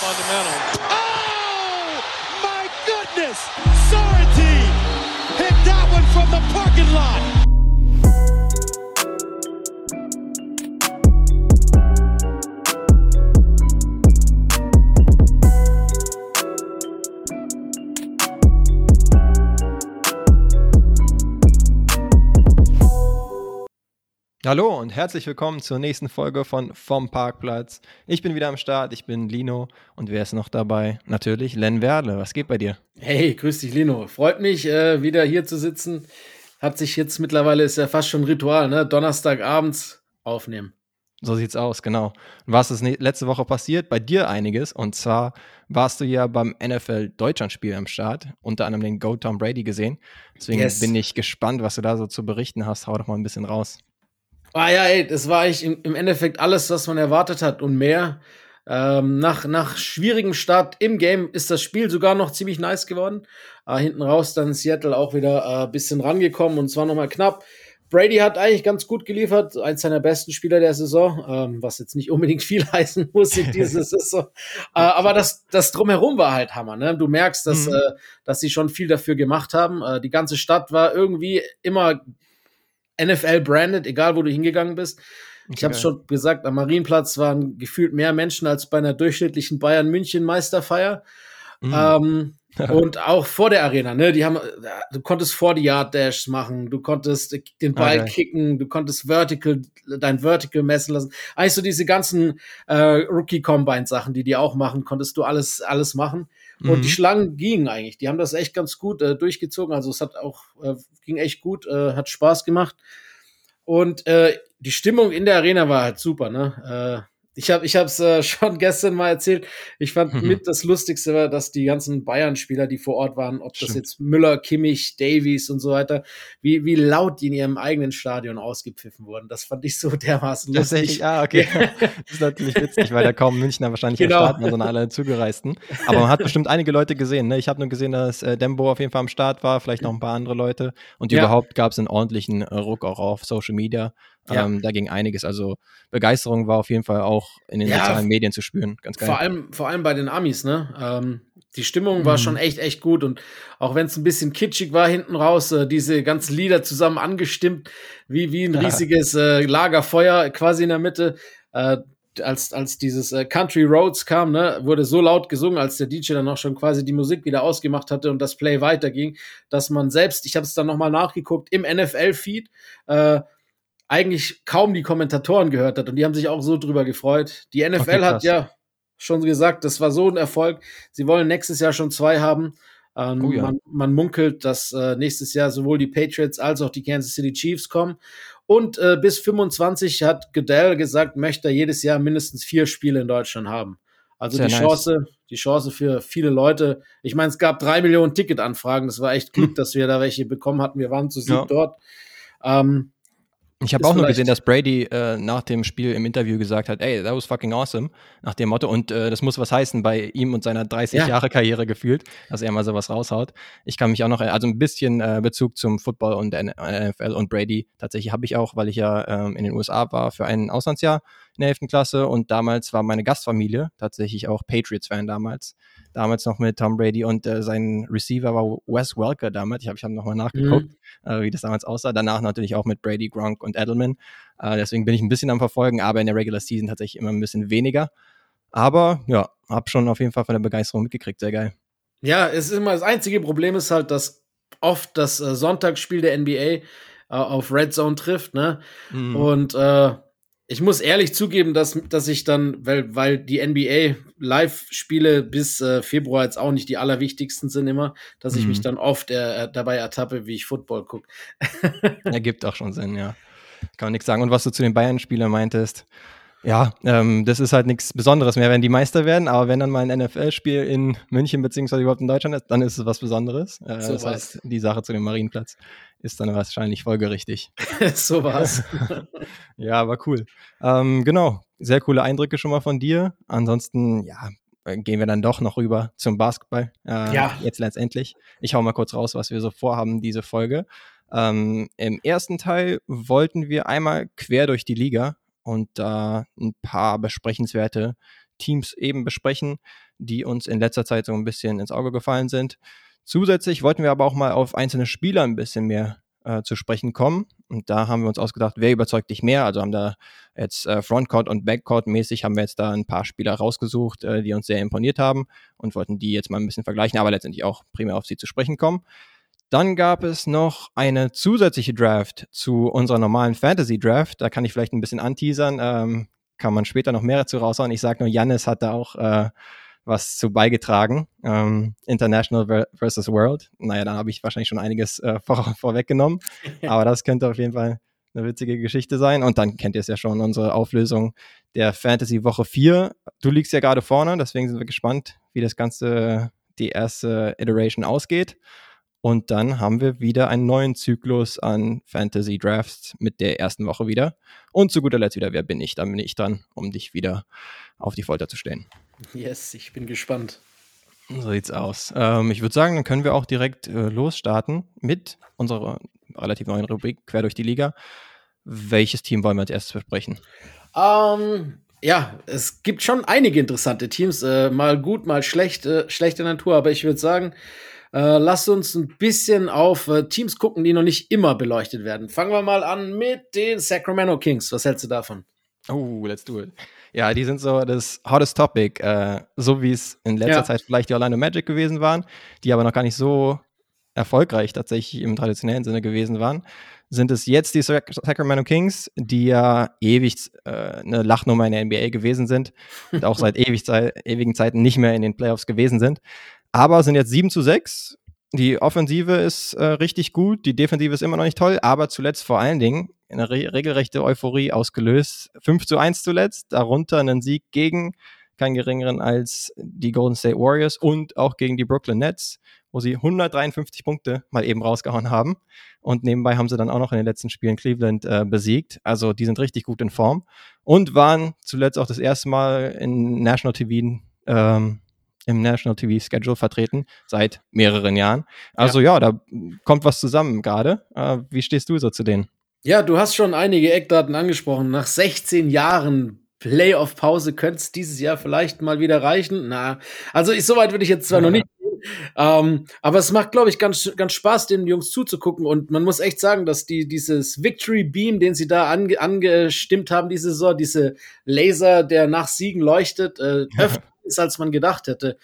fundamental. Oh, my goodness! Sorrentine hit that one from the parking lot. Hallo und herzlich willkommen zur nächsten Folge von Vom Parkplatz. Ich bin wieder am Start, ich bin Lino und wer ist noch dabei? Natürlich Len Werle. Was geht bei dir? Hey, grüß dich, Lino. Freut mich, äh, wieder hier zu sitzen. Hat sich jetzt mittlerweile, ist ja fast schon ein Ritual, ne? Donnerstagabends aufnehmen. So sieht's aus, genau. Was ist letzte Woche passiert? Bei dir einiges. Und zwar warst du ja beim NFL Deutschlandspiel am Start, unter anderem den Go Tom Brady gesehen. Deswegen yes. bin ich gespannt, was du da so zu berichten hast. Hau doch mal ein bisschen raus. Ah ja, ey, das war eigentlich im, im Endeffekt alles, was man erwartet hat und mehr. Ähm, nach, nach schwierigem Start im Game ist das Spiel sogar noch ziemlich nice geworden. Äh, hinten raus dann Seattle auch wieder ein äh, bisschen rangekommen und zwar nochmal knapp. Brady hat eigentlich ganz gut geliefert, eins seiner besten Spieler der Saison, ähm, was jetzt nicht unbedingt viel heißen muss in dieser Saison. Äh, aber das, das drumherum war halt Hammer. Ne? Du merkst, dass, mhm. äh, dass sie schon viel dafür gemacht haben. Äh, die ganze Stadt war irgendwie immer NFL branded, egal wo du hingegangen bist. Ich habe es schon gesagt, am Marienplatz waren gefühlt mehr Menschen als bei einer durchschnittlichen Bayern München Meisterfeier. Mhm. Ähm, und auch vor der Arena, ne? Die haben, du konntest vor die Yard Dash machen, du konntest den Ball okay. kicken, du konntest Vertical, dein Vertical messen lassen. Eigentlich so diese ganzen äh, Rookie Combine Sachen, die die auch machen, konntest du alles, alles machen. Und mhm. die Schlangen gingen eigentlich. Die haben das echt ganz gut äh, durchgezogen. Also es hat auch, äh, ging echt gut, äh, hat Spaß gemacht. Und äh, die Stimmung in der Arena war halt super, ne? Ich habe ich es äh, schon gestern mal erzählt. Ich fand mhm. mit das Lustigste war, dass die ganzen Bayern-Spieler, die vor Ort waren, ob Stimmt. das jetzt Müller, Kimmich, Davies und so weiter, wie, wie laut die in ihrem eigenen Stadion ausgepfiffen wurden. Das fand ich so dermaßen lustig. Ah, okay. das ist natürlich witzig, weil da kaum Münchner wahrscheinlich genau. am Start waren, sondern alle Zugereisten. Aber man hat bestimmt einige Leute gesehen. Ne? Ich habe nur gesehen, dass äh, Dembo auf jeden Fall am Start war, vielleicht noch ein paar andere Leute. Und ja. überhaupt gab es einen ordentlichen äh, Ruck auch auf Social Media. Ja. Ähm, da ging einiges. Also Begeisterung war auf jeden Fall auch in den ja, sozialen Medien zu spüren. Ganz geil. Vor allem, vor allem bei den Amis, ne? Ähm, die Stimmung war mhm. schon echt, echt gut. Und auch wenn es ein bisschen kitschig war hinten raus, äh, diese ganzen Lieder zusammen angestimmt, wie, wie ein ja. riesiges äh, Lagerfeuer quasi in der Mitte. Äh, als, als dieses äh, Country Roads kam, ne, wurde so laut gesungen, als der DJ dann auch schon quasi die Musik wieder ausgemacht hatte und das Play weiterging, dass man selbst, ich habe es dann nochmal nachgeguckt, im NFL-Feed, äh, eigentlich kaum die Kommentatoren gehört hat und die haben sich auch so drüber gefreut. Die NFL okay, hat ja schon gesagt, das war so ein Erfolg. Sie wollen nächstes Jahr schon zwei haben. Ähm, oh ja. man, man, munkelt, dass äh, nächstes Jahr sowohl die Patriots als auch die Kansas City Chiefs kommen. Und äh, bis 25 hat Goodell gesagt, möchte er jedes Jahr mindestens vier Spiele in Deutschland haben. Also Sehr die nice. Chance, die Chance für viele Leute. Ich meine, es gab drei Millionen Ticketanfragen. Das war echt Glück, hm. dass wir da welche bekommen hatten. Wir waren zu sieb ja. dort. Ähm, ich habe auch nur gesehen, dass Brady äh, nach dem Spiel im Interview gesagt hat, ey, that was fucking awesome, nach dem Motto. Und äh, das muss was heißen bei ihm und seiner 30 ja. Jahre Karriere gefühlt, dass er mal sowas raushaut. Ich kann mich auch noch, also ein bisschen äh, Bezug zum Football und NFL und Brady tatsächlich habe ich auch, weil ich ja ähm, in den USA war für ein Auslandsjahr in der 11. Klasse und damals war meine Gastfamilie tatsächlich auch Patriots-Fan damals damals noch mit Tom Brady und äh, sein Receiver war Wes Welker damals. Ich habe ich hab nochmal nachgeguckt, mhm. äh, wie das damals aussah. Danach natürlich auch mit Brady, Gronk und Edelman. Äh, deswegen bin ich ein bisschen am Verfolgen, aber in der Regular Season tatsächlich immer ein bisschen weniger. Aber ja, habe schon auf jeden Fall von der Begeisterung mitgekriegt. Sehr geil. Ja, es ist immer das einzige Problem ist halt, dass oft das äh, Sonntagsspiel der NBA äh, auf Red Zone trifft, ne? Mhm. Und äh, ich muss ehrlich zugeben, dass, dass ich dann, weil, weil die NBA Live-Spiele bis äh, Februar jetzt auch nicht die allerwichtigsten sind immer, dass ich mich mhm. dann oft äh, dabei ertappe, wie ich Football gucke. Ergibt auch schon Sinn, ja. Kann man nichts sagen. Und was du zu den Bayern-Spielern meintest, ja, ähm, das ist halt nichts Besonderes mehr, wenn die Meister werden, aber wenn dann mal ein NFL-Spiel in München beziehungsweise überhaupt in Deutschland ist, dann ist es was Besonderes. Äh, so das heißt, die Sache zu dem Marienplatz ist dann wahrscheinlich folgerichtig. so war's. ja, aber cool. Ähm, genau, sehr coole Eindrücke schon mal von dir. Ansonsten, ja, äh, gehen wir dann doch noch rüber zum Basketball. Äh, ja. Jetzt letztendlich. Ich hau mal kurz raus, was wir so vorhaben, diese Folge. Ähm, Im ersten Teil wollten wir einmal quer durch die Liga und da ein paar besprechenswerte Teams eben besprechen, die uns in letzter Zeit so ein bisschen ins Auge gefallen sind. Zusätzlich wollten wir aber auch mal auf einzelne Spieler ein bisschen mehr äh, zu sprechen kommen. Und da haben wir uns ausgedacht, wer überzeugt dich mehr? Also haben da jetzt äh, Frontcourt und Backcourt mäßig haben wir jetzt da ein paar Spieler rausgesucht, äh, die uns sehr imponiert haben und wollten die jetzt mal ein bisschen vergleichen, aber letztendlich auch primär auf sie zu sprechen kommen. Dann gab es noch eine zusätzliche Draft zu unserer normalen Fantasy Draft. Da kann ich vielleicht ein bisschen anteasern. Ähm, kann man später noch mehr dazu raushauen. Ich sage nur, Jannis hat da auch äh, was zu beigetragen. Ähm, International versus World. Naja, da habe ich wahrscheinlich schon einiges äh, vor, vorweggenommen. Aber das könnte auf jeden Fall eine witzige Geschichte sein. Und dann kennt ihr es ja schon, unsere Auflösung der Fantasy Woche 4. Du liegst ja gerade vorne, deswegen sind wir gespannt, wie das Ganze, die erste Iteration ausgeht. Und dann haben wir wieder einen neuen Zyklus an Fantasy Drafts mit der ersten Woche wieder. Und zu guter Letzt wieder, wer bin ich? Dann bin ich dran, um dich wieder auf die Folter zu stellen. Yes, ich bin gespannt. So sieht's aus. Ähm, ich würde sagen, dann können wir auch direkt äh, losstarten mit unserer relativ neuen Rubrik Quer durch die Liga. Welches Team wollen wir als erstes besprechen? Ähm, ja, es gibt schon einige interessante Teams, äh, mal gut, mal schlecht, äh, schlechte Natur, aber ich würde sagen, äh, lasst uns ein bisschen auf äh, Teams gucken, die noch nicht immer beleuchtet werden. Fangen wir mal an mit den Sacramento Kings. Was hältst du davon? Oh, let's do it. Ja, die sind so das hottest Topic, äh, so wie es in letzter ja. Zeit vielleicht die Orlando Magic gewesen waren, die aber noch gar nicht so erfolgreich tatsächlich im traditionellen Sinne gewesen waren, sind es jetzt die Sacramento Kings, die ja ewig äh, eine Lachnummer in der NBA gewesen sind und auch seit ewig, ewigen Zeiten nicht mehr in den Playoffs gewesen sind. Aber sind jetzt 7 zu 6. Die Offensive ist äh, richtig gut, die Defensive ist immer noch nicht toll, aber zuletzt vor allen Dingen eine re regelrechte Euphorie ausgelöst. 5 zu 1 zuletzt, darunter einen Sieg gegen keinen geringeren als die Golden State Warriors und auch gegen die Brooklyn Nets, wo sie 153 Punkte mal eben rausgehauen haben. Und nebenbei haben sie dann auch noch in den letzten Spielen Cleveland äh, besiegt. Also die sind richtig gut in Form und waren zuletzt auch das erste Mal in National TV ähm, im National TV Schedule vertreten seit mehreren Jahren. Also ja, ja da kommt was zusammen gerade. Äh, wie stehst du so zu denen? Ja, du hast schon einige Eckdaten angesprochen. Nach 16 Jahren Playoff-Pause könnte es dieses Jahr vielleicht mal wieder reichen. Na, also ich, so weit würde ich jetzt zwar ja. noch nicht ähm, aber es macht, glaube ich, ganz, ganz Spaß, den Jungs zuzugucken. Und man muss echt sagen, dass die, dieses Victory Beam, den sie da ange, angestimmt haben, diese Saison, diese Laser, der nach Siegen leuchtet, äh, öfter ist, als man gedacht hätte.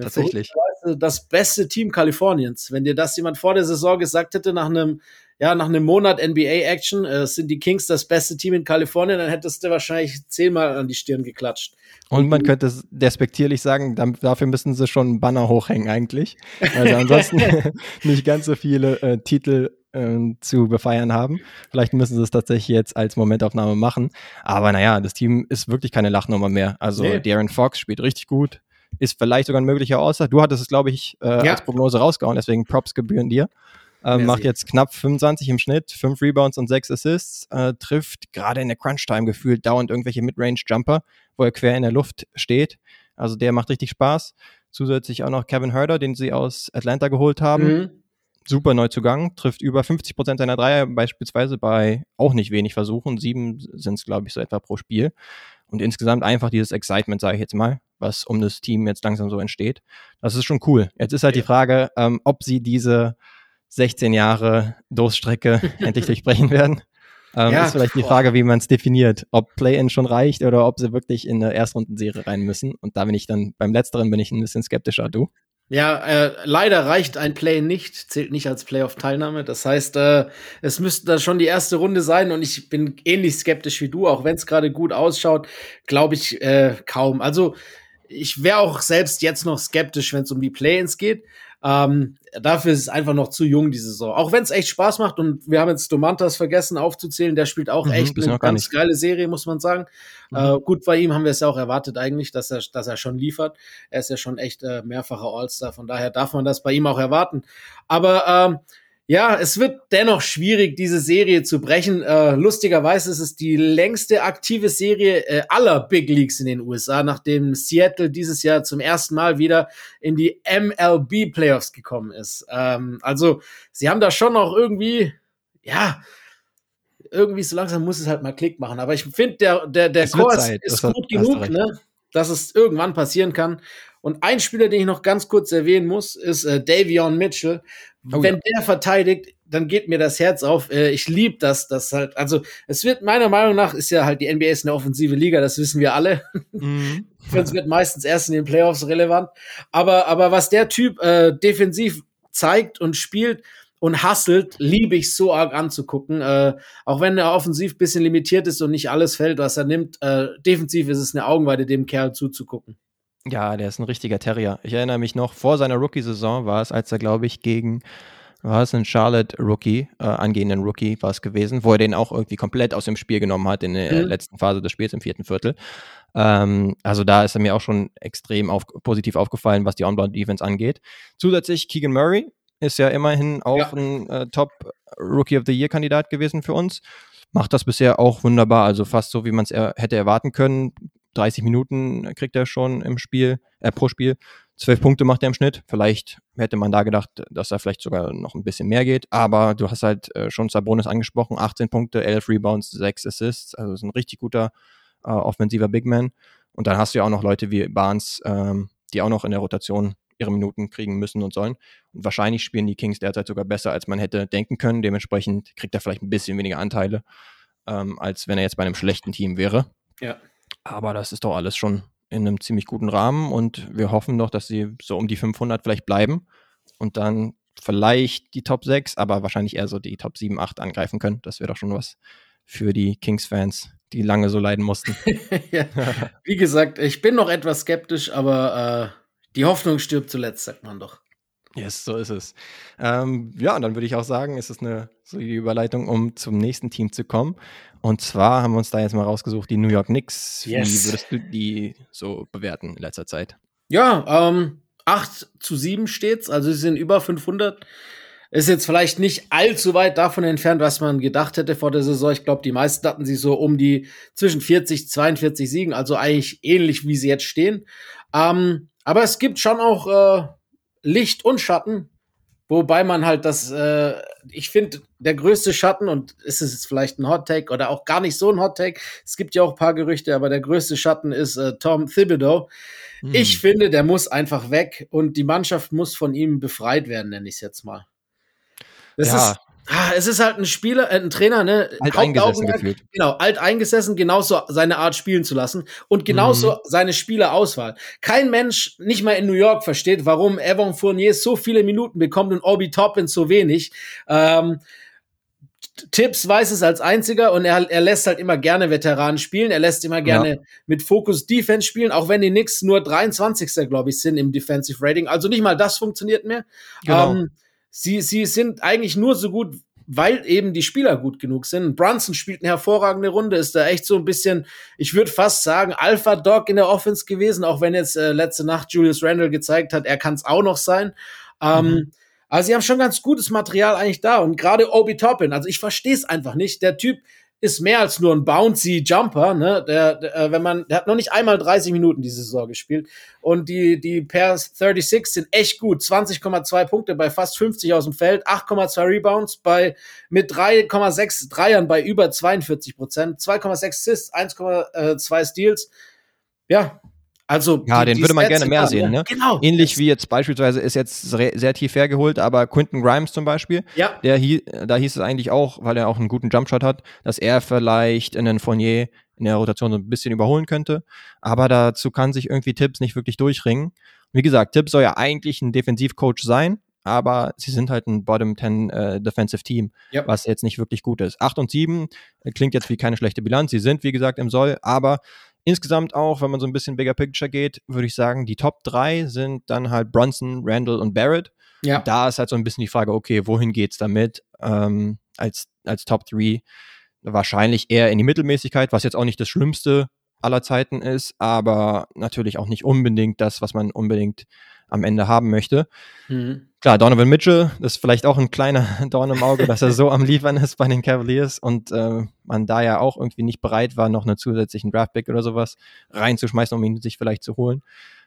Tatsächlich. Das beste Team Kaliforniens. Wenn dir das jemand vor der Saison gesagt hätte, nach einem, ja, nach einem Monat NBA-Action, äh, sind die Kings das beste Team in Kalifornien, dann hättest du wahrscheinlich zehnmal an die Stirn geklatscht. Und man könnte despektierlich sagen, dafür müssen sie schon einen Banner hochhängen eigentlich. Also ansonsten nicht ganz so viele äh, Titel äh, zu befeiern haben. Vielleicht müssen sie es tatsächlich jetzt als Momentaufnahme machen. Aber naja, das Team ist wirklich keine Lachnummer mehr. Also nee. Darren Fox spielt richtig gut, ist vielleicht sogar ein möglicher Außer. Du hattest es, glaube ich, äh, ja. als Prognose rausgehauen, deswegen Props gebühren dir. Ähm, macht jetzt knapp 25 im Schnitt, 5 Rebounds und 6 Assists, äh, trifft gerade in der Crunch-Time gefühlt dauernd irgendwelche Midrange-Jumper, wo er quer in der Luft steht. Also der macht richtig Spaß. Zusätzlich auch noch Kevin Herder, den sie aus Atlanta geholt haben. Mhm super Neuzugang, trifft über 50 Prozent seiner Dreier, beispielsweise bei auch nicht wenig Versuchen. Sieben sind es, glaube ich, so etwa pro Spiel. Und insgesamt einfach dieses Excitement, sage ich jetzt mal, was um das Team jetzt langsam so entsteht. Das ist schon cool. Jetzt ist halt ja. die Frage, ähm, ob sie diese 16 Jahre Durststrecke endlich durchbrechen werden. Ähm, ja, ist vielleicht die Frage, wie man es definiert. Ob Play-In schon reicht oder ob sie wirklich in eine Erstrundenserie rein müssen. Und da bin ich dann, beim Letzteren bin ich ein bisschen skeptischer. Du? Ja, äh, leider reicht ein Play nicht, zählt nicht als Playoff-Teilnahme. Das heißt, äh, es müsste da schon die erste Runde sein und ich bin ähnlich skeptisch wie du, auch wenn es gerade gut ausschaut, glaube ich äh, kaum. Also ich wäre auch selbst jetzt noch skeptisch, wenn es um die Play-ins geht. Ähm, dafür ist es einfach noch zu jung, diese Saison. Auch wenn es echt Spaß macht und wir haben jetzt Domantas vergessen aufzuzählen, der spielt auch mhm, echt eine ganz geile Serie, muss man sagen. Mhm. Äh, gut, bei ihm haben wir es ja auch erwartet eigentlich, dass er, dass er schon liefert. Er ist ja schon echt äh, mehrfacher All-Star, von daher darf man das bei ihm auch erwarten. Aber ähm, ja, es wird dennoch schwierig, diese Serie zu brechen. Äh, lustigerweise ist es die längste aktive Serie äh, aller Big Leagues in den USA, nachdem Seattle dieses Jahr zum ersten Mal wieder in die MLB Playoffs gekommen ist. Ähm, also, sie haben da schon noch irgendwie, ja, irgendwie so langsam muss es halt mal Klick machen. Aber ich finde, der, der, der Kurs ist gut genug, ne, dass es irgendwann passieren kann. Und ein Spieler, den ich noch ganz kurz erwähnen muss, ist äh, Davion Mitchell. Oh, Wenn ja. der verteidigt, dann geht mir das Herz auf. Äh, ich liebe das, das halt, also es wird meiner Meinung nach, ist ja halt die NBA ist eine offensive Liga, das wissen wir alle. Mhm. es wird meistens erst in den Playoffs relevant. Aber, aber was der Typ äh, defensiv zeigt und spielt, und hustelt, liebe ich so arg anzugucken. Äh, auch wenn er offensiv bisschen limitiert ist und nicht alles fällt, was er nimmt, äh, defensiv ist es eine Augenweide, dem Kerl zuzugucken. Ja, der ist ein richtiger Terrier. Ich erinnere mich noch, vor seiner Rookie-Saison war es, als er, glaube ich, gegen war es ein Charlotte Rookie, äh, angehenden Rookie war es gewesen, wo er den auch irgendwie komplett aus dem Spiel genommen hat in der mhm. letzten Phase des Spiels, im vierten Viertel. Ähm, also da ist er mir auch schon extrem auf, positiv aufgefallen, was die On-Bound-Defense angeht. Zusätzlich Keegan Murray ist ja immerhin auch ja. ein äh, Top Rookie of the Year-Kandidat gewesen für uns. Macht das bisher auch wunderbar, also fast so, wie man es er hätte erwarten können. 30 Minuten kriegt er schon im Spiel, äh, pro Spiel. 12 Punkte macht er im Schnitt. Vielleicht hätte man da gedacht, dass er vielleicht sogar noch ein bisschen mehr geht. Aber du hast halt äh, schon Sabonis angesprochen. 18 Punkte, 11 Rebounds, 6 Assists. Also ist ein richtig guter äh, offensiver Big Man. Und dann hast du ja auch noch Leute wie Barnes, ähm, die auch noch in der Rotation ihre Minuten kriegen müssen und sollen. Und wahrscheinlich spielen die Kings derzeit sogar besser, als man hätte denken können. Dementsprechend kriegt er vielleicht ein bisschen weniger Anteile, ähm, als wenn er jetzt bei einem schlechten Team wäre. Ja. Aber das ist doch alles schon in einem ziemlich guten Rahmen und wir hoffen doch, dass sie so um die 500 vielleicht bleiben und dann vielleicht die Top 6, aber wahrscheinlich eher so die Top 7, 8 angreifen können. Das wäre doch schon was für die Kings-Fans, die lange so leiden mussten. ja. Wie gesagt, ich bin noch etwas skeptisch, aber äh, die Hoffnung stirbt zuletzt, sagt man doch. Yes, so ist es. Ähm, ja, und dann würde ich auch sagen, ist es eine solide Überleitung, um zum nächsten Team zu kommen. Und zwar haben wir uns da jetzt mal rausgesucht, die New York Knicks. Yes. Wie würdest du die so bewerten in letzter Zeit? Ja, ähm, 8 zu 7 steht's, also sie sind über 500. Ist jetzt vielleicht nicht allzu weit davon entfernt, was man gedacht hätte vor der Saison. Ich glaube, die meisten hatten sie so um die zwischen 40, 42 Siegen, also eigentlich ähnlich, wie sie jetzt stehen. Ähm, aber es gibt schon auch äh, Licht und Schatten, wobei man halt das, äh, ich finde, der größte Schatten, und ist es jetzt vielleicht ein Hot Take oder auch gar nicht so ein Hot Take, es gibt ja auch ein paar Gerüchte, aber der größte Schatten ist äh, Tom Thibodeau. Hm. Ich finde, der muss einfach weg und die Mannschaft muss von ihm befreit werden, nenne ich es jetzt mal. Das ja. ist Ah, es ist halt ein Spieler, äh, ein Trainer, ne? Alt eingesessen gefühlt. Genau, alt eingesessen, genauso seine Art spielen zu lassen und genauso mhm. seine Spielerauswahl. Kein Mensch, nicht mal in New York, versteht, warum Evan Fournier so viele Minuten bekommt und Obi Toppin so wenig. Ähm, Tipps weiß es als einziger und er, er lässt halt immer gerne Veteranen spielen. Er lässt immer gerne ja. mit Fokus Defense spielen, auch wenn die Knicks nur 23. glaube ich sind im Defensive Rating. Also nicht mal das funktioniert mehr. Genau. Ähm, sie, sie sind eigentlich nur so gut, weil eben die Spieler gut genug sind. Brunson spielt eine hervorragende Runde, ist da echt so ein bisschen, ich würde fast sagen, Alpha Dog in der Offense gewesen, auch wenn jetzt äh, letzte Nacht Julius Randle gezeigt hat, er kann es auch noch sein. Ähm, mhm. Also sie haben schon ganz gutes Material eigentlich da und gerade Obi Toppin, also ich verstehe es einfach nicht. Der Typ, ist mehr als nur ein bouncy Jumper, ne? Der, der, äh, wenn man, der hat noch nicht einmal 30 Minuten diese Saison gespielt. Und die, die Pairs 36 sind echt gut. 20,2 Punkte bei fast 50 aus dem Feld, 8,2 Rebounds bei, mit 3,6 Dreiern bei über 42 Prozent, 2,6 Assists, 1,2 Steals. Ja, also ja, die, den würde man gerne mehr sehen, ne? Genau. Ähnlich wie jetzt beispielsweise ist jetzt sehr tief hergeholt, aber Quinton Grimes zum Beispiel, ja. der hieß, da hieß es eigentlich auch, weil er auch einen guten Jumpshot hat, dass er vielleicht einen Fournier in der Rotation so ein bisschen überholen könnte. Aber dazu kann sich irgendwie Tipps nicht wirklich durchringen. Wie gesagt, Tipps soll ja eigentlich ein Defensivcoach sein, aber sie sind halt ein Bottom 10 äh, Defensive Team, ja. was jetzt nicht wirklich gut ist. 8 und 7 äh, klingt jetzt wie keine schlechte Bilanz. Sie sind, wie gesagt, im Soll, aber Insgesamt auch, wenn man so ein bisschen bigger picture geht, würde ich sagen, die Top 3 sind dann halt Brunson, Randall und Barrett. Ja. Da ist halt so ein bisschen die Frage, okay, wohin geht's damit ähm, als, als Top 3? Wahrscheinlich eher in die Mittelmäßigkeit, was jetzt auch nicht das Schlimmste aller Zeiten ist, aber natürlich auch nicht unbedingt das, was man unbedingt am Ende haben möchte. Mhm. Klar, Donovan Mitchell, das ist vielleicht auch ein kleiner Dorn im Auge, dass er so am Liefern ist bei den Cavaliers und äh, man da ja auch irgendwie nicht bereit war, noch einen zusätzlichen Draftpick oder sowas reinzuschmeißen, um ihn sich vielleicht zu holen.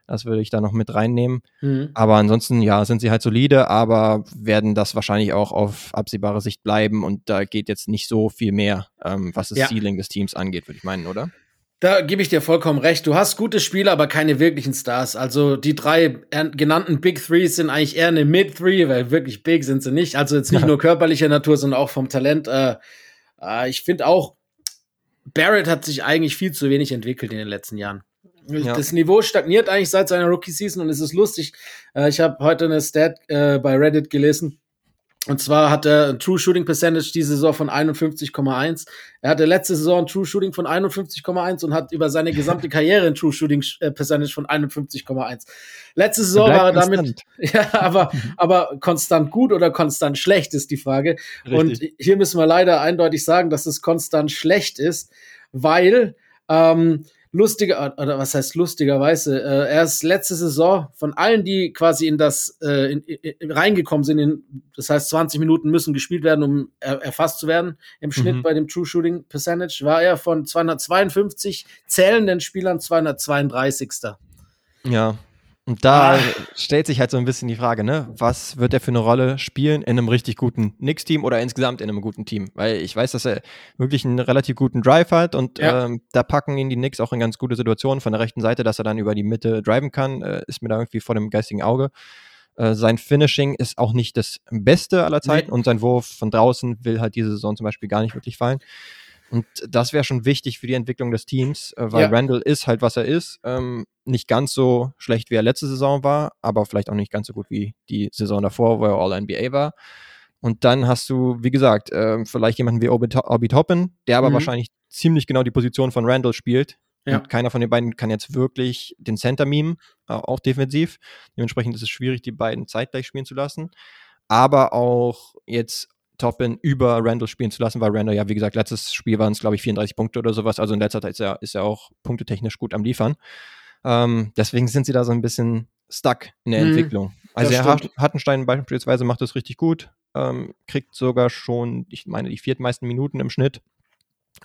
Das würde ich da noch mit reinnehmen. Mhm. Aber ansonsten, ja, sind sie halt solide, aber werden das wahrscheinlich auch auf absehbare Sicht bleiben und da geht jetzt nicht so viel mehr, ähm, was das ja. Ceiling des Teams angeht, würde ich meinen, oder? Da gebe ich dir vollkommen recht. Du hast gute Spieler, aber keine wirklichen Stars. Also die drei genannten Big Three sind eigentlich eher eine Mid Three, weil wirklich big sind sie nicht. Also jetzt nicht ja. nur körperlicher Natur, sondern auch vom Talent. Äh, äh, ich finde auch, Barrett hat sich eigentlich viel zu wenig entwickelt in den letzten Jahren. Ja. Das Niveau stagniert eigentlich seit seiner Rookie-Season und es ist lustig. Äh, ich habe heute eine Stat äh, bei Reddit gelesen und zwar hat er ein True Shooting Percentage diese Saison von 51,1. Er hatte letzte Saison ein True Shooting von 51,1 und hat über seine gesamte Karriere ein True Shooting äh, Percentage von 51,1. Letzte Saison war er damit, ja, aber, aber konstant gut oder konstant schlecht ist die Frage. Richtig. Und hier müssen wir leider eindeutig sagen, dass es konstant schlecht ist, weil, ähm, lustiger, oder was heißt lustigerweise, äh, er ist letzte Saison von allen, die quasi in das äh, in, in, reingekommen sind, in, das heißt 20 Minuten müssen gespielt werden, um er, erfasst zu werden, im Schnitt mhm. bei dem True Shooting Percentage, war er von 252 zählenden Spielern 232. Ja, und da ah. stellt sich halt so ein bisschen die Frage, ne, was wird er für eine Rolle spielen in einem richtig guten Knicks-Team oder insgesamt in einem guten Team? Weil ich weiß, dass er wirklich einen relativ guten Drive hat und ja. ähm, da packen ihn die Knicks auch in ganz gute Situationen von der rechten Seite, dass er dann über die Mitte driven kann, äh, ist mir da irgendwie vor dem geistigen Auge. Äh, sein Finishing ist auch nicht das Beste aller Zeiten nee. und sein Wurf von draußen will halt diese Saison zum Beispiel gar nicht wirklich fallen. Und das wäre schon wichtig für die Entwicklung des Teams, äh, weil ja. Randall ist halt, was er ist. Ähm, nicht ganz so schlecht, wie er letzte Saison war, aber vielleicht auch nicht ganz so gut wie die Saison davor, wo er All-NBA war. Und dann hast du, wie gesagt, äh, vielleicht jemanden wie Obi, Toppin, der aber mhm. wahrscheinlich ziemlich genau die Position von Randall spielt. Ja. Und keiner von den beiden kann jetzt wirklich den Center mimen, äh, auch defensiv. Dementsprechend ist es schwierig, die beiden zeitgleich spielen zu lassen. Aber auch jetzt Toppin über Randall spielen zu lassen, weil Randall ja, wie gesagt, letztes Spiel waren es, glaube ich, 34 Punkte oder sowas. Also in letzter Zeit ist er, ist er auch punktetechnisch gut am Liefern. Ähm, deswegen sind sie da so ein bisschen stuck in der hm, Entwicklung. Also der Hartenstein beispielsweise macht das richtig gut, ähm, kriegt sogar schon, ich meine, die viertmeisten Minuten im Schnitt.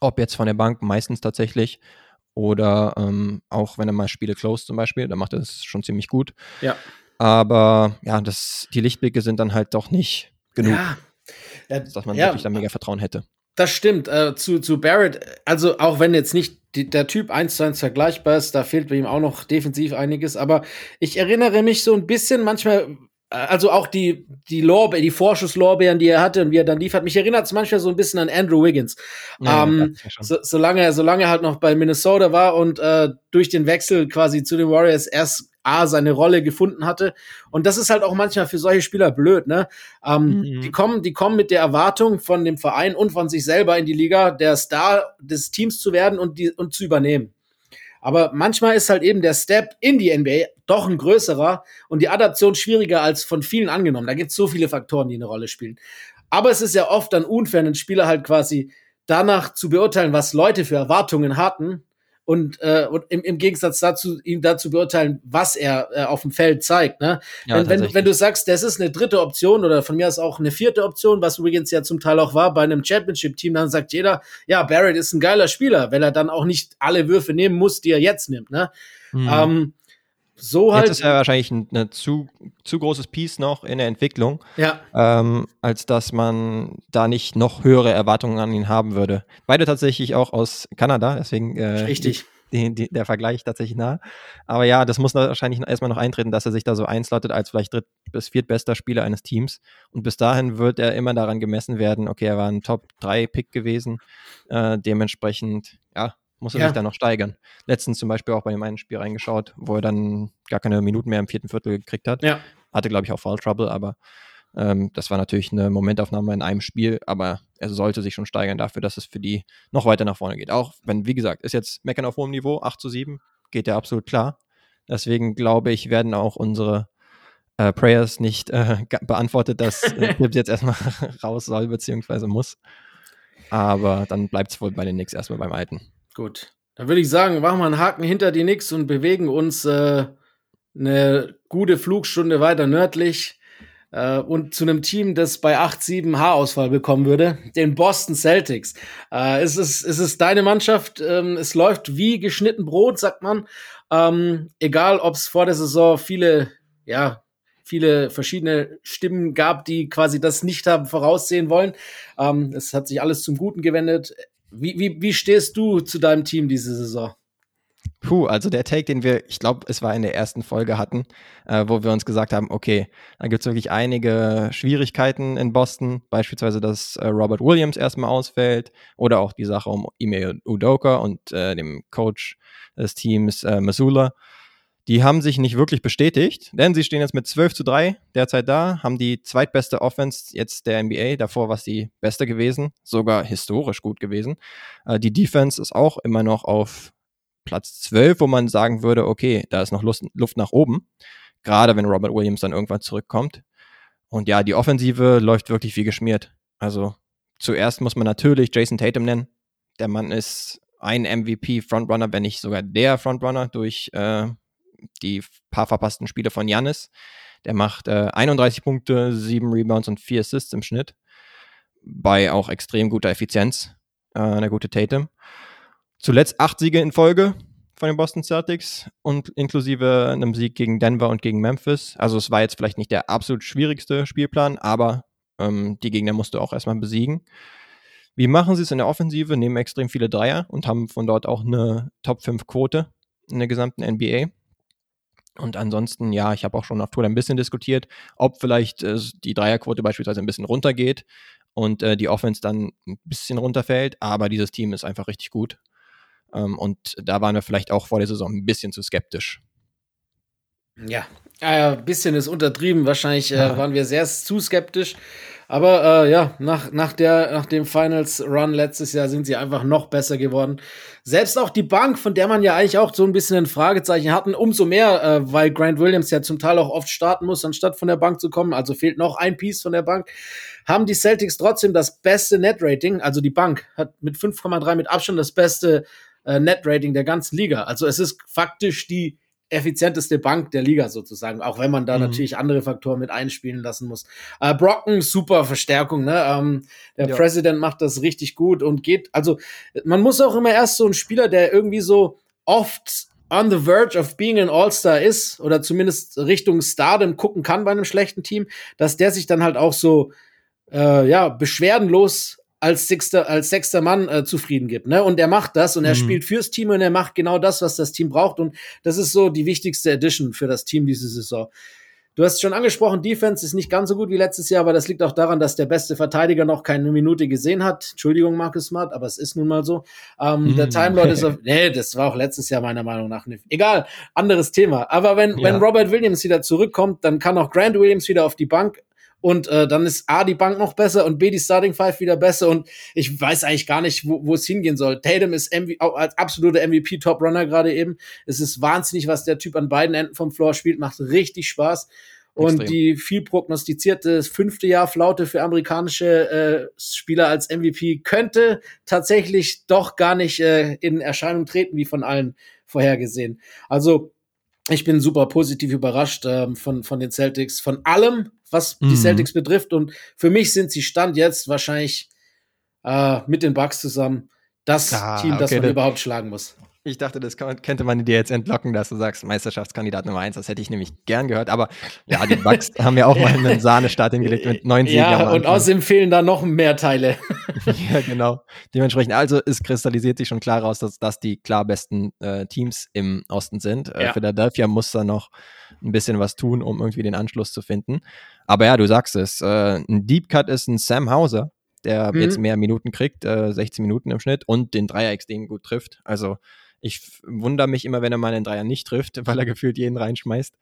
Ob jetzt von der Bank, meistens tatsächlich. Oder ähm, auch wenn er mal Spiele close zum Beispiel, dann macht er das schon ziemlich gut. Ja. Aber ja, das, die Lichtblicke sind dann halt doch nicht genug. Ja, ja, dass man ja, wirklich da mega Vertrauen hätte. Das stimmt. Äh, zu, zu Barrett, also auch wenn jetzt nicht die, der Typ eins zu eins vergleichbar ist, da fehlt bei ihm auch noch defensiv einiges. Aber ich erinnere mich so ein bisschen manchmal, also auch die, die Lorbe die Vorschusslorbeeren, die er hatte und wie er dann liefert. Mich erinnert es manchmal so ein bisschen an Andrew Wiggins. Ja, ähm, so, solange, solange er halt noch bei Minnesota war und äh, durch den Wechsel quasi zu den Warriors erst A, seine Rolle gefunden hatte. Und das ist halt auch manchmal für solche Spieler blöd, ne? Ähm, mhm. Die kommen, die kommen mit der Erwartung von dem Verein und von sich selber in die Liga, der Star des Teams zu werden und die, und zu übernehmen. Aber manchmal ist halt eben der Step in die NBA doch ein größerer und die Adaption schwieriger als von vielen angenommen. Da gibt es so viele Faktoren, die eine Rolle spielen. Aber es ist ja oft dann unfair, einen Spieler halt quasi danach zu beurteilen, was Leute für Erwartungen hatten und, äh, und im, im Gegensatz dazu, ihm dazu beurteilen, was er äh, auf dem Feld zeigt. Ne? Ja, wenn, wenn, wenn du sagst, das ist eine dritte Option oder von mir aus auch eine vierte Option, was übrigens ja zum Teil auch war bei einem Championship-Team, dann sagt jeder, ja, Barrett ist ein geiler Spieler, weil er dann auch nicht alle Würfe nehmen muss, die er jetzt nimmt. Ne? Mhm. Ähm, so halt. Jetzt ist er wahrscheinlich ein ne, zu, zu großes Piece noch in der Entwicklung, ja. ähm, als dass man da nicht noch höhere Erwartungen an ihn haben würde. Beide tatsächlich auch aus Kanada, deswegen äh, Richtig. Die, die, der Vergleich tatsächlich nah. Aber ja, das muss wahrscheinlich erstmal noch eintreten, dass er sich da so einslottet als vielleicht dritt- bis viertbester Spieler eines Teams. Und bis dahin wird er immer daran gemessen werden, okay, er war ein Top-3-Pick gewesen. Äh, dementsprechend, ja, muss er ja. sich dann noch steigern. Letztens zum Beispiel auch bei dem einen Spiel reingeschaut, wo er dann gar keine Minuten mehr im vierten Viertel gekriegt hat. Ja. Hatte, glaube ich, auch Foul Trouble, aber ähm, das war natürlich eine Momentaufnahme in einem Spiel, aber er sollte sich schon steigern dafür, dass es für die noch weiter nach vorne geht. Auch wenn, wie gesagt, ist jetzt Meckern auf hohem Niveau, 8 zu 7, geht ja absolut klar. Deswegen glaube ich, werden auch unsere äh, Prayers nicht äh, beantwortet, dass äh, jetzt erstmal raus soll, beziehungsweise muss. Aber dann bleibt es wohl bei den Knicks erstmal beim Alten. Gut. Dann würde ich sagen, machen wir einen Haken hinter die Nix und bewegen uns äh, eine gute Flugstunde weiter nördlich äh, und zu einem Team, das bei 8-7 Haarausfall bekommen würde, den Boston Celtics. Äh, es, ist, es ist deine Mannschaft, ähm, es läuft wie geschnitten Brot, sagt man. Ähm, egal, ob es vor der Saison viele, ja, viele verschiedene Stimmen gab, die quasi das nicht haben voraussehen wollen. Ähm, es hat sich alles zum Guten gewendet. Wie, wie, wie stehst du zu deinem Team diese Saison? Puh, also der Take, den wir, ich glaube, es war in der ersten Folge hatten, äh, wo wir uns gesagt haben, okay, da gibt es wirklich einige Schwierigkeiten in Boston, beispielsweise, dass äh, Robert Williams erstmal ausfällt oder auch die Sache um Ime Udoka und äh, dem Coach des Teams äh, Missoula. Die haben sich nicht wirklich bestätigt, denn sie stehen jetzt mit 12 zu 3 derzeit da, haben die zweitbeste Offense jetzt der NBA. Davor war es die beste gewesen, sogar historisch gut gewesen. Äh, die Defense ist auch immer noch auf Platz 12, wo man sagen würde, okay, da ist noch Lust, Luft nach oben. Gerade wenn Robert Williams dann irgendwann zurückkommt. Und ja, die Offensive läuft wirklich wie geschmiert. Also zuerst muss man natürlich Jason Tatum nennen. Der Mann ist ein MVP-Frontrunner, wenn nicht sogar der Frontrunner durch äh, die paar verpassten Spiele von Janis. Der macht äh, 31 Punkte, 7 Rebounds und 4 Assists im Schnitt. Bei auch extrem guter Effizienz. Äh, der gute Tatum. Zuletzt acht Siege in Folge von den Boston Celtics und inklusive einem Sieg gegen Denver und gegen Memphis. Also es war jetzt vielleicht nicht der absolut schwierigste Spielplan, aber ähm, die Gegner musste auch erstmal besiegen. Wie machen sie es in der Offensive? Nehmen extrem viele Dreier und haben von dort auch eine Top 5 Quote in der gesamten NBA. Und ansonsten, ja, ich habe auch schon auf Twitter ein bisschen diskutiert, ob vielleicht äh, die Dreierquote beispielsweise ein bisschen runtergeht und äh, die Offense dann ein bisschen runterfällt. Aber dieses Team ist einfach richtig gut. Ähm, und da waren wir vielleicht auch vor der Saison ein bisschen zu skeptisch. Ja, ein äh, bisschen ist untertrieben. Wahrscheinlich äh, waren wir sehr zu skeptisch. Aber äh, ja, nach, nach, der, nach dem Finals-Run letztes Jahr sind sie einfach noch besser geworden. Selbst auch die Bank, von der man ja eigentlich auch so ein bisschen ein Fragezeichen hatten, umso mehr, äh, weil Grant Williams ja zum Teil auch oft starten muss, anstatt von der Bank zu kommen. Also fehlt noch ein Piece von der Bank. Haben die Celtics trotzdem das beste Net-Rating. Also die Bank hat mit 5,3 mit Abstand das beste äh, Net-Rating der ganzen Liga. Also es ist faktisch die effizienteste Bank der Liga sozusagen, auch wenn man da mhm. natürlich andere Faktoren mit einspielen lassen muss. Äh, Brocken, super Verstärkung, ne? Ähm, der ja. President macht das richtig gut und geht, also man muss auch immer erst so ein Spieler, der irgendwie so oft on the verge of being an All-Star ist oder zumindest Richtung Stardom gucken kann bei einem schlechten Team, dass der sich dann halt auch so äh, ja beschwerdenlos als sechster, als sechster Mann äh, zufrieden gibt. Ne? Und er macht das und er mhm. spielt fürs Team und er macht genau das, was das Team braucht. Und das ist so die wichtigste Edition für das Team diese Saison. Du hast schon angesprochen, Defense ist nicht ganz so gut wie letztes Jahr, aber das liegt auch daran, dass der beste Verteidiger noch keine Minute gesehen hat. Entschuldigung, Marcus Smart, aber es ist nun mal so. Ähm, mm. Der Time Lord ist auf, nee, das war auch letztes Jahr meiner Meinung nach nicht. Egal, anderes Thema. Aber wenn, ja. wenn Robert Williams wieder zurückkommt, dann kann auch Grant Williams wieder auf die Bank und äh, dann ist A, die Bank noch besser und B, die Starting Five wieder besser. Und ich weiß eigentlich gar nicht, wo, wo es hingehen soll. Tatum ist MV als absoluter MVP-Top-Runner gerade eben. Es ist wahnsinnig, was der Typ an beiden Enden vom Floor spielt. Macht richtig Spaß. Und Extrem. die viel prognostizierte fünfte Jahr Flaute für amerikanische äh, Spieler als MVP könnte tatsächlich doch gar nicht äh, in Erscheinung treten, wie von allen vorhergesehen. Also ich bin super positiv überrascht ähm, von, von den Celtics, von allem, was mhm. die Celtics betrifft. Und für mich sind sie Stand jetzt wahrscheinlich äh, mit den Bucks zusammen das ah, Team, das okay, man überhaupt schlagen muss. Ich dachte, das könnte man dir jetzt entlocken, dass du sagst, Meisterschaftskandidat Nummer eins. Das hätte ich nämlich gern gehört. Aber ja, die Bucks haben ja auch mal einen Sahnestart hingelegt mit neun Siegen. Ja, und außerdem fehlen da noch mehr Teile. ja, genau. Dementsprechend, also es kristallisiert sich schon klar raus, dass das die klar besten äh, Teams im Osten sind. Äh, ja. Philadelphia muss da noch ein bisschen was tun, um irgendwie den Anschluss zu finden. Aber ja, du sagst es. Äh, ein Deep Cut ist ein Sam Hauser, der mhm. jetzt mehr Minuten kriegt, äh, 16 Minuten im Schnitt und den Dreier extrem gut trifft. Also ich wundere mich immer, wenn er mal einen Dreier nicht trifft, weil er gefühlt jeden reinschmeißt.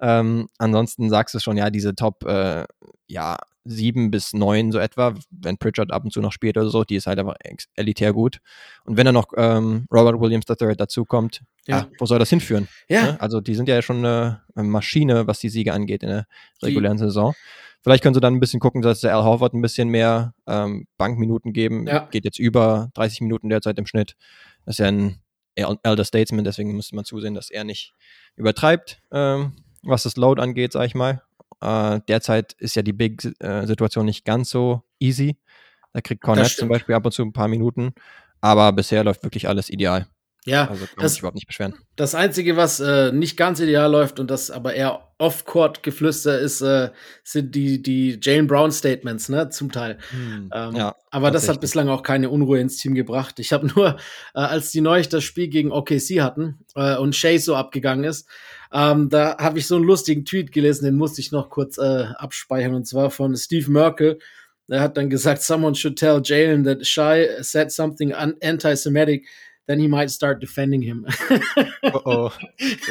Ähm, ansonsten sagst du schon, ja, diese Top, äh, ja, sieben bis neun so etwa, wenn Pritchard ab und zu noch spielt oder so, die ist halt einfach elitär gut. Und wenn dann noch ähm, Robert Williams III dazukommt, ja. ja. wo soll das hinführen? Ja. ja. Also die sind ja schon eine Maschine, was die Siege angeht in der regulären die. Saison. Vielleicht können sie dann ein bisschen gucken, dass der Al Horford ein bisschen mehr ähm, Bankminuten geben. Ja. Geht jetzt über 30 Minuten derzeit im Schnitt. Das ist ja ein Elder Statesman, deswegen müsste man zusehen, dass er nicht übertreibt, ähm, was das Load angeht, sag ich mal. Äh, derzeit ist ja die Big-Situation nicht ganz so easy. Da kriegt Cornet zum Beispiel ab und zu ein paar Minuten, aber bisher läuft wirklich alles ideal. Ja, also kann das, sich überhaupt nicht beschweren. Das Einzige, was äh, nicht ganz ideal läuft und das aber eher Off-Court-Geflüster ist, äh, sind die, die Jane Brown-Statements, ne, zum Teil. Hm, Ähm, ja, aber das hat bislang auch keine Unruhe ins Team gebracht. Ich habe nur, äh, als die neulich das Spiel gegen OKC hatten äh, und Shea so abgegangen ist, ähm, da habe ich so einen lustigen Tweet gelesen, den musste ich noch kurz äh, abspeichern, und zwar von Steve Merkel. Der hat dann gesagt, someone should tell Jalen that Shy said something anti-Semitic, then he might start defending him. Oh, oh.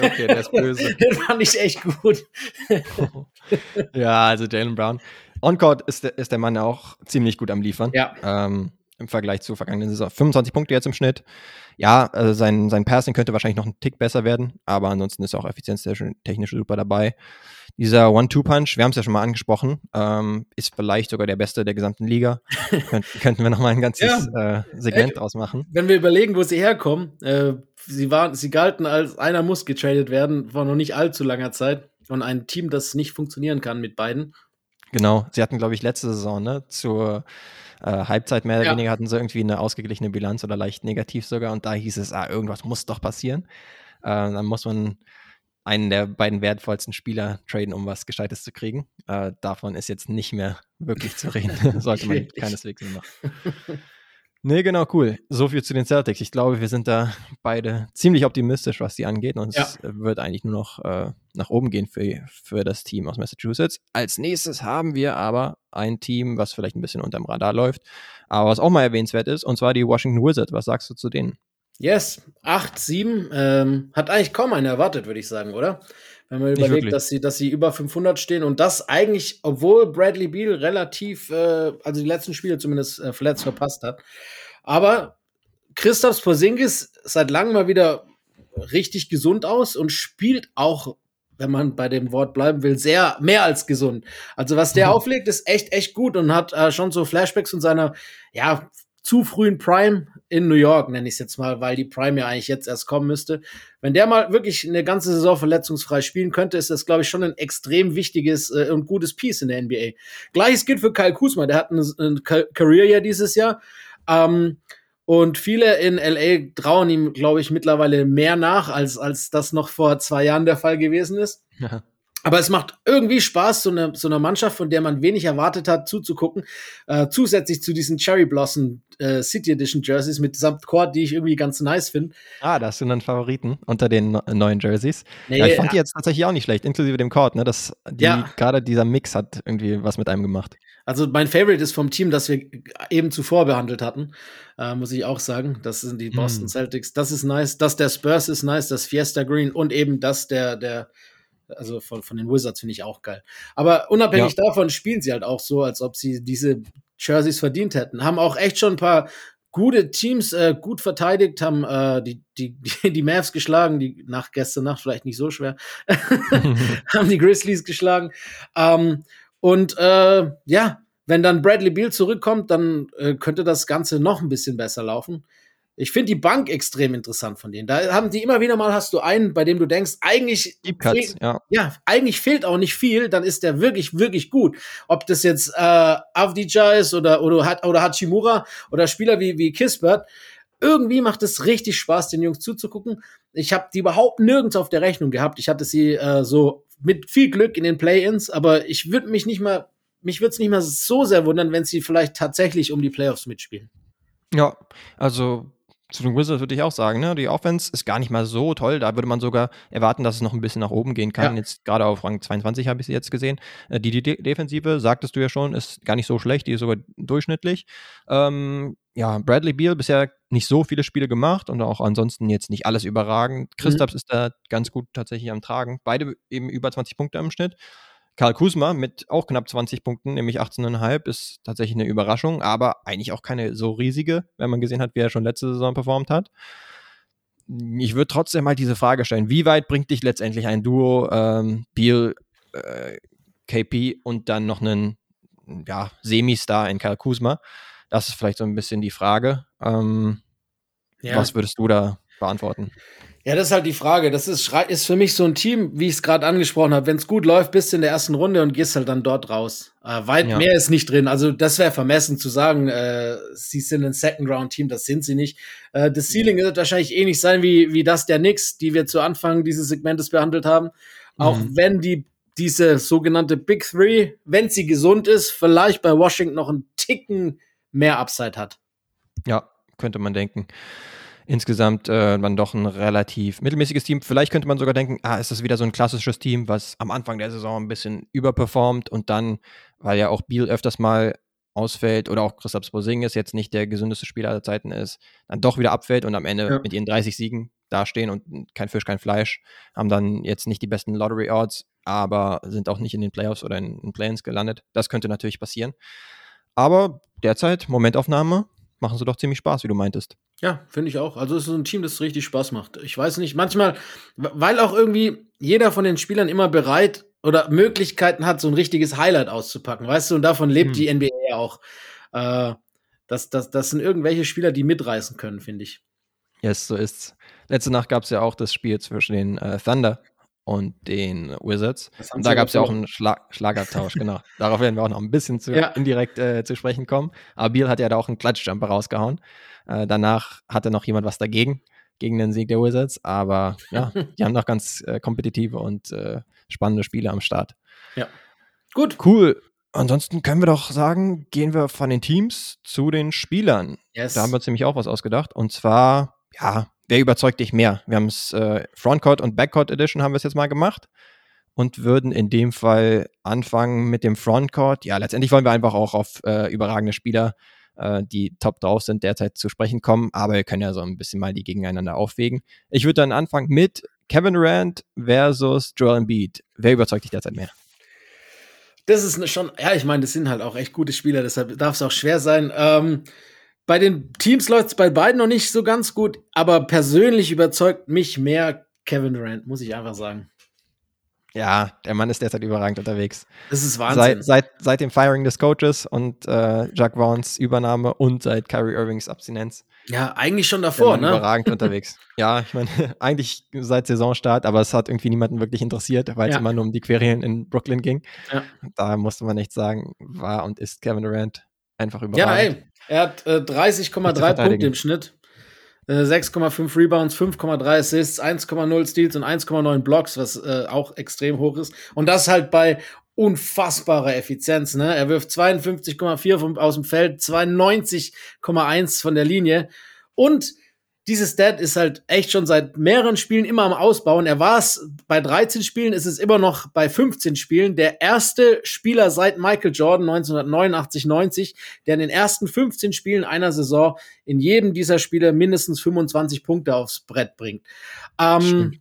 Okay, der ist böse. Den fand ich echt gut. ja, also Jalen Brown. On-Court ist, der- ist der Mann auch ziemlich gut am Liefern. Ja. Ähm, Im Vergleich zur vergangenen Saison. 25 Punkte jetzt im Schnitt. Ja, also sein, sein Passing könnte wahrscheinlich noch einen Tick besser werden, aber ansonsten ist auch effizienztechnisch super dabei. Dieser One-Two-Punch, wir haben es ja schon mal angesprochen, ähm, ist vielleicht sogar der beste der gesamten Liga. Könnt, könnten wir noch mal ein ganzes äh, Segment draus machen. Wenn wir überlegen, wo sie herkommen, äh, sie waren, sie galten als einer muss getradet werden, vor noch nicht allzu langer Zeit. Und ein Team, das nicht funktionieren kann mit beiden. Genau, sie hatten, glaube ich, letzte Saison, ne, zur äh, Halbzeit mehr oder Ja. weniger hatten sie irgendwie eine ausgeglichene Bilanz oder leicht negativ sogar und da hieß es, ah, irgendwas muss doch passieren. Äh, dann muss man einen der beiden wertvollsten Spieler traden, um was Gescheites zu kriegen. Äh, davon ist jetzt nicht mehr wirklich zu reden. Sollte man keineswegs mehr machen. Nee, genau, cool. So viel zu den Celtics. Ich glaube, wir sind da beide ziemlich optimistisch, was die angeht. Und Ja. es wird eigentlich nur noch äh, nach oben gehen für, für das Team aus Massachusetts. Als nächstes haben wir aber ein Team, was vielleicht ein bisschen unterm Radar läuft, aber was auch mal erwähnenswert ist, und zwar die Washington Wizards. Was sagst du zu denen? Yes, 8-7. Ähm, hat eigentlich kaum einer erwartet, würde ich sagen, oder? Wenn man überlegt, dass sie, dass sie über 500 stehen und das eigentlich, obwohl Bradley Beal relativ, äh, also die letzten Spiele zumindest äh, verletzt verpasst hat. Aber Christoph Porzingis seit langem mal wieder richtig gesund aus und spielt auch, wenn man bei dem Wort bleiben will, sehr mehr als gesund. Also was der Mhm. auflegt, ist echt, echt gut und hat äh, schon so Flashbacks von seiner, ja, zu frühen Prime in New York, nenne ich es jetzt mal, weil die Prime ja eigentlich jetzt erst kommen müsste. Wenn der mal wirklich eine ganze Saison verletzungsfrei spielen könnte, ist das, glaube ich, schon ein extrem wichtiges äh, und gutes Piece in der NBA. Gleiches gilt für Kyle Kuzma, der hat ein, ein Ca- Career ja dieses Jahr. Ähm, und viele in LA trauen ihm, glaube ich, mittlerweile mehr nach, als, als das noch vor zwei Jahren der Fall gewesen ist. Aber es macht irgendwie Spaß, so eine, so eine Mannschaft, von der man wenig erwartet hat, zuzugucken. Äh, zusätzlich zu diesen Cherry Blossom äh, City Edition Jerseys mit samt Court, die ich irgendwie ganz nice finde. Ah, da hast du einen Favoriten unter den no- neuen Jerseys. Nee, ja, ich fand die jetzt tatsächlich auch nicht schlecht, inklusive dem Court, ne? Das, die, Ja. gerade dieser Mix hat irgendwie was mit einem gemacht. Also mein Favorite ist vom Team, das wir eben zuvor behandelt hatten, äh, muss ich auch sagen. Das sind die Boston Hm. Celtics. Das ist nice. Das der Spurs ist nice. Das Fiesta Green und eben das der, der, also von, von den Wizards finde ich auch geil. Aber unabhängig davon spielen sie halt auch so, als ob sie diese Jerseys verdient hätten. Haben auch echt schon ein paar gute Teams äh, gut verteidigt, haben äh, die, die, die, die Mavs geschlagen, die nach gestern Nacht vielleicht nicht so schwer, haben die Grizzlies geschlagen. Ähm, und äh, ja, wenn dann Bradley Beal zurückkommt, dann äh, könnte das Ganze noch ein bisschen besser laufen. Ich finde die Bank extrem interessant von denen. Da haben die immer wieder mal, hast du einen, bei dem du denkst, eigentlich, Cuts, ja. ja, eigentlich fehlt auch nicht viel, dann ist der wirklich, wirklich gut. Ob das jetzt äh, Avdija ist oder, oder, Hat- oder Hachimura oder Spieler wie, wie Kispert, irgendwie macht es richtig Spaß, den Jungs zuzugucken. Ich habe die überhaupt nirgends auf der Rechnung gehabt. Ich hatte sie äh, so mit viel Glück in den Play-ins, aber ich würde mich nicht mal, mich würde es nicht mal so sehr wundern, wenn sie vielleicht tatsächlich um die Playoffs mitspielen. Ja, also zu den Wizards würde ich auch sagen, ne? Die Offense ist gar nicht mal so toll. Da würde man sogar erwarten, dass es noch ein bisschen nach oben gehen kann. Ja. Jetzt gerade auf Rang 22 habe ich sie jetzt gesehen. Äh, Die, die De Defensive, sagtest du ja schon, ist gar nicht so schlecht, die ist sogar durchschnittlich. Ähm, ja, Bradley Beal bisher nicht so viele Spiele gemacht und auch ansonsten jetzt nicht alles überragend. Christaps ist da ganz gut tatsächlich am Tragen. Beide eben über 20 Punkte im Schnitt. Karl Kuzma mit auch knapp 20 Punkten, nämlich 18,5, ist tatsächlich eine Überraschung, aber eigentlich auch keine so riesige, wenn man gesehen hat, wie er schon letzte Saison performt hat. Ich würde trotzdem mal diese Frage stellen, wie weit bringt dich letztendlich ein Duo ähm, Beal, äh, KP und dann noch einen ja, Semi-Star in Karl Kuzma? Das ist vielleicht so ein bisschen die Frage. Ähm, Was würdest du da beantworten. Ja, das ist halt die Frage. Das ist, ist für mich so ein Team, wie ich es gerade angesprochen habe. Wenn es gut läuft, bist du in der ersten Runde und gehst halt dann dort raus. Äh, weit ja. mehr ist nicht drin. Also das wäre vermessen zu sagen, äh, sie sind ein Second-Round-Team. Das sind sie nicht. Äh, das Ceiling wird wahrscheinlich ähnlich sein wie, wie das der Knicks, die wir zu Anfang dieses Segmentes behandelt haben. Auch mhm. wenn die diese sogenannte Big Three, wenn sie gesund ist, vielleicht bei Washington noch einen Ticken mehr Upside hat. Ja, könnte man denken insgesamt äh, dann doch ein relativ mittelmäßiges Team. Vielleicht könnte man sogar denken, ah, ist das wieder so ein klassisches Team, was am Anfang der Saison ein bisschen überperformt und dann, weil ja auch Biel öfters mal ausfällt oder auch Christoph Porzingis jetzt nicht der gesündeste Spieler aller Zeiten ist, dann doch wieder abfällt und am Ende ja. mit ihren 30 Siegen dastehen und kein Fisch, kein Fleisch, haben dann jetzt nicht die besten Lottery Odds, aber sind auch nicht in den Playoffs oder in, in Play-ins gelandet. Das könnte natürlich passieren. Aber derzeit, Momentaufnahme, machen sie doch ziemlich Spaß, wie du meintest. Ja, finde ich auch. Also es ist ein Team, das richtig Spaß macht. Ich weiß nicht, manchmal, weil auch irgendwie jeder von den Spielern immer bereit oder Möglichkeiten hat, so ein richtiges Highlight auszupacken, weißt du, und davon lebt hm. die NBA auch. Äh, das, das, das sind irgendwelche Spieler, die mitreißen können, finde ich. Yes, so ist's. Letzte Nacht gab es ja auch das Spiel zwischen den äh, Thunder und den Wizards. Und da gab es ja auch einen Schlag Schlagabtausch, genau. Darauf werden wir auch noch ein bisschen zu, ja. indirekt äh, zu sprechen kommen. Aber Biel hat ja da auch einen Klatschjumper rausgehauen. Äh, danach hatte noch jemand was dagegen, gegen den Sieg der Wizards. Aber ja, die haben noch ganz äh, kompetitive und äh, spannende Spiele am Start. Ja. Gut. Cool. Ansonsten können wir doch sagen, gehen wir von den Teams zu den Spielern. Yes. Da haben wir ziemlich auch was ausgedacht. Und zwar, ja, wer überzeugt dich mehr? Wir haben es äh, Frontcourt und Backcourt Edition haben wir es jetzt mal gemacht und würden in dem Fall anfangen mit dem Frontcourt. Ja, letztendlich wollen wir einfach auch auf äh, überragende Spieler, äh, die top drauf sind, derzeit zu sprechen kommen, aber wir können ja so ein bisschen mal die gegeneinander aufwägen. Ich würde dann anfangen mit Kevin Durant versus Joel Embiid. Wer überzeugt dich derzeit mehr? Das ist schon, ja, ich meine, das sind halt auch echt gute Spieler, deshalb darf es auch schwer sein. Ähm, bei den Teams läuft es bei beiden noch nicht so ganz gut, aber persönlich überzeugt mich mehr Kevin Durant, muss ich einfach sagen. Ja, der Mann ist derzeit überragend unterwegs. Das ist Wahnsinn. Seit, seit, seit dem Firing des Coaches und äh, Jack Vaughns Übernahme und seit Kyrie Irvings Abstinenz. Ja, eigentlich schon davor, ne? Überragend unterwegs. Ja, ich meine, eigentlich seit Saisonstart, aber es hat irgendwie niemanden wirklich interessiert, weil es ja. immer nur um die Querien in Brooklyn ging. Ja. Da musste man echt sagen, war und ist Kevin Durant einfach überragend. Ja, ey, er hat äh, 30,3 Punkte im Schnitt. 6,5 äh, Rebounds, 5,3 Assists, 1,0 Steals und 1,9 Blocks, was äh, auch extrem hoch ist. Und das halt bei unfassbarer Effizienz. Ne? Er wirft 52,4 aus dem Feld, 92,1 von der Linie. Und dieses Stat ist halt echt schon seit mehreren Spielen immer am Ausbauen. Er war es bei 13 Spielen, ist es immer noch bei 15 Spielen. Der erste Spieler seit Michael Jordan 1989, 90, der in den ersten 15 Spielen einer Saison in jedem dieser Spiele mindestens 25 Punkte aufs Brett bringt. Ähm,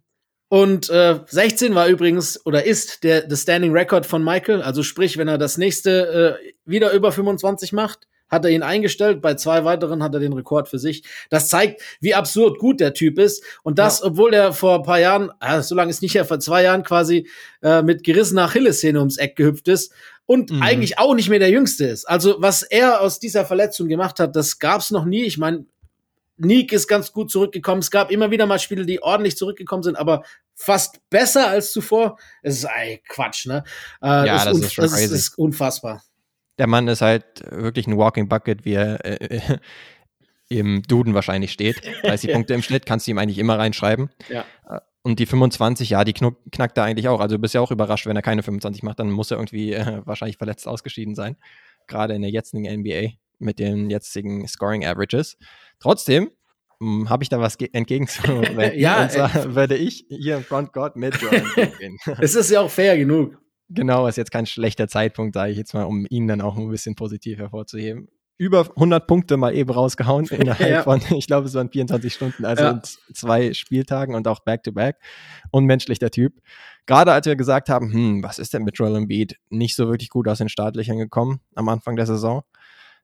und äh, 16 war übrigens oder ist der, der Standing Record von Michael. Also sprich, wenn er das nächste äh, wieder über 25 macht, hat er ihn eingestellt. Bei zwei weiteren hat er den Rekord für sich. Das zeigt, wie absurd gut der Typ ist. Und das, ja. obwohl er vor ein paar Jahren, äh, so lange ist nicht her, vor zwei Jahren quasi äh, mit gerissener Achillessehne ums Eck gehüpft ist und mhm. eigentlich auch nicht mehr der Jüngste ist. Also was er aus dieser Verletzung gemacht hat, das gab's noch nie. Ich meine, Nick ist ganz gut zurückgekommen. Es gab immer wieder mal Spiele, die ordentlich zurückgekommen sind, aber fast besser als zuvor. Es ist ey, Quatsch, ne? Äh, ja, das, das, ist, das ist, ist unfassbar der Mann ist halt wirklich ein Walking Bucket, wie er äh, im Duden wahrscheinlich steht. 30 Punkte im Schnitt kannst du ihm eigentlich immer reinschreiben. Ja. Äh, und die 25, ja, die knackt er eigentlich auch. Also du bist ja auch überrascht, wenn er keine 25 macht, dann muss er irgendwie äh, wahrscheinlich verletzt ausgeschieden sein. Gerade in der jetzigen NBA mit den jetzigen Scoring Averages. Trotzdem hm, habe ich da was entgegenzuwenden. ja, und zwar würde ich hier im Frontcourt mit Jordan gehen. Es ist ja auch fair genug. Genau, ist jetzt kein schlechter Zeitpunkt, sage ich jetzt mal, um ihn dann auch ein bisschen positiv hervorzuheben. Über 100 Punkte mal eben rausgehauen innerhalb ja. von, ich glaube, es waren 24 Stunden, also ja. in zwei Spieltagen und auch Back-to-Back. Unmenschlich der Typ. Gerade als wir gesagt haben, hm, was ist denn mit Joel Embiid? Nicht so wirklich gut aus den Startlöchern gekommen am Anfang der Saison.